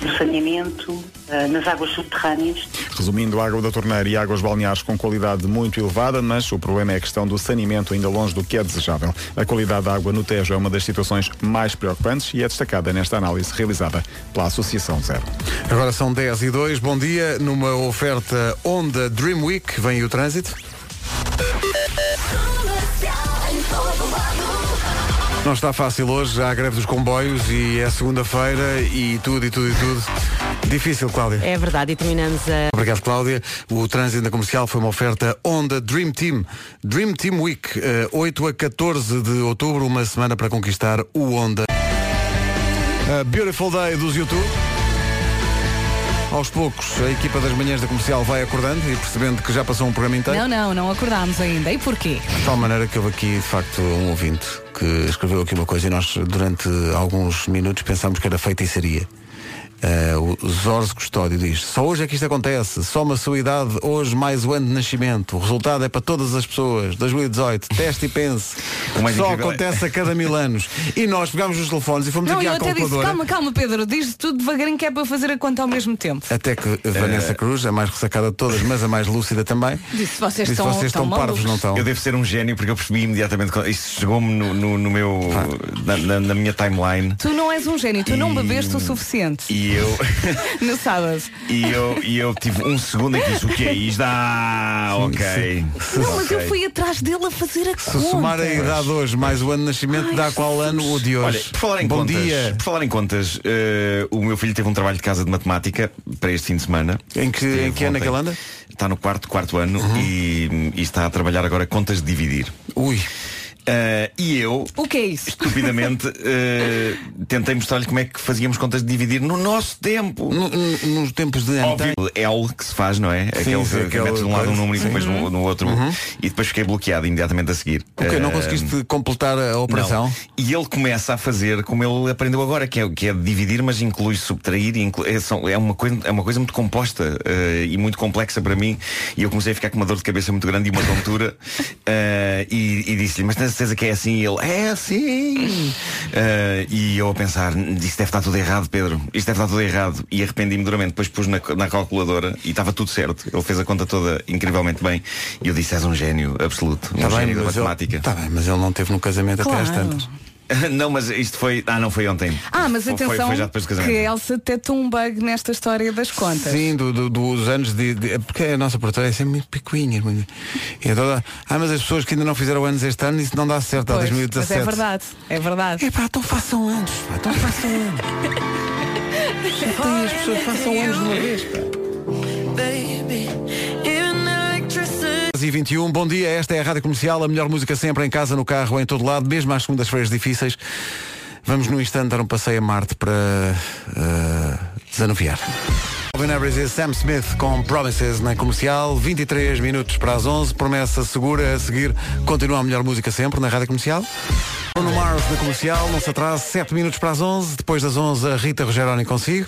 do saneamento, ah, nas águas subterrâneas. Resumindo, água da torneira e águas balneares com qualidade muito elevada, mas o problema é a questão do saneamento ainda longe do que é desejável. A qualidade da água no Tejo é uma das situações mais preocupantes e é destacada nesta análise realizada pela Associação Zero. Agora são 10 e 2. Bom dia. Numa oferta Honda Dream Week, vem o trânsito. Não está fácil hoje, há a greve dos comboios e é segunda-feira e tudo e tudo e tudo. Difícil, Cláudia. É verdade, e terminamos a. Obrigado, Cláudia. O trânsito na comercial foi uma oferta Honda Dream Team. Dream Team Week, eh, 8 a 14 de outubro, uma semana para conquistar o Honda. A Beautiful Day dos YouTube. Aos poucos, a equipa das manhãs da comercial vai acordando e percebendo que já passou um programa inteiro. Não, não, não acordámos ainda. E porquê? De tal maneira que houve aqui, de facto, um ouvinte que escreveu aqui uma coisa e nós, durante alguns minutos, pensámos que era feitiçaria. Eh, o Zorze Custódio diz Só hoje é que isto acontece Soma a sua idade hoje mais o ano de nascimento O resultado é para todas as pessoas 2018, teste e pense [laughs] Só incrível é- acontece a cada mil anos E nós pegámos os telefones e fomos Não, aqui eu à até disse, calma, calma, Pedro, diz tudo devagarinho que é para fazer a conta ao mesmo tempo. Até que a Vanessa Cruz, a mais ressacada de todas Mas a mais lúcida também Disse, vocês Disse, estão, vocês estão estão parvos, não estão? Eu devo ser um gênio porque eu percebi imediatamente. Isto chegou-me no, no- no meu. Na, na- na minha timeline. Tu não és um gênio, tu não E- bebeste o suficiente E eu, [laughs] no sábado. e, eu, e eu tive um segundo que disse o que é isto? Ah, ok. Não, mas eu fui atrás dele a fazer a Se conta. somar a idade hoje mais o ano de nascimento Dá qual ano o de hoje Olha, por falar em Bom contas, dia por falar em contas, eh, o meu filho teve um trabalho de casa de matemática para este fim de semana. Em que- em que ano é que ontem. ele anda? Está no quarto, quarto ano e, e está a trabalhar agora contas de dividir. Ui Eh, e eu, O que é isso? estupidamente, [laughs] eh, tentei mostrar-lhe como é que fazíamos contas de dividir no nosso tempo. No- no- nos tempos de Óbvio, antes. L que se faz, não é? Aquele sim, que aquele metes de um lado um número e depois Sim. no, no outro. E depois fiquei bloqueado imediatamente a seguir. Ok, não Eh, conseguiste completar a operação? não. E ele começa a fazer como ele aprendeu agora, que é, que é dividir, mas inclui subtrair. e inclui- é, são- é uma coisa, é uma coisa muito composta e muito complexa para mim. E eu comecei a ficar com uma dor de cabeça muito grande e uma tontura. [laughs] e e disse-lhe, mas tens certeza que é assim? E ele, é assim. Eh, e eu a pensar, isto deve estar tudo errado, Pedro. Isto deve estar tudo errado. E arrependi-me duramente. Depois pus na, na calculadora e estava tudo certo. Ele fez a conta toda incrivelmente bem. E eu disse, és um gênio absoluto. Um Tá bem, gênio da mas ele- matemática. tá bem, mas ele não teve no casamento até às Claro. tantas. [laughs] Não, mas isto foi. Ah, não foi ontem. Ah, mas Foi- atenção Foi, foi já depois do que. Elsa detectou um bug nesta história das contas. Sim, do- do- dos anos de, de- Porque a nossa produtora é sempre muito picuinha. E então, ah, mas as pessoas que ainda não fizeram anos este ano, isso não dá certo, Pois, 2017. Mas é verdade, é verdade. Epá, então façam anos, pá, então façam anos. [laughs] Então as pessoas façam anos de uma vez, pá. E 21, bom dia, esta é a Rádio Comercial, a melhor música sempre em casa, no carro, em todo lado, mesmo às segundas-feiras difíceis. Vamos no instante dar um passeio a Marte para uh, desanuviar. Calvin Harris e Sam Smith com Promises na comercial, 23 minutos para as 11, promessa segura a seguir, continua a melhor música sempre na Rádio Comercial. Bruno Mars na comercial, não se atrase, 7 minutos para as 11, depois das 11 a Rita Rogeroni consigo.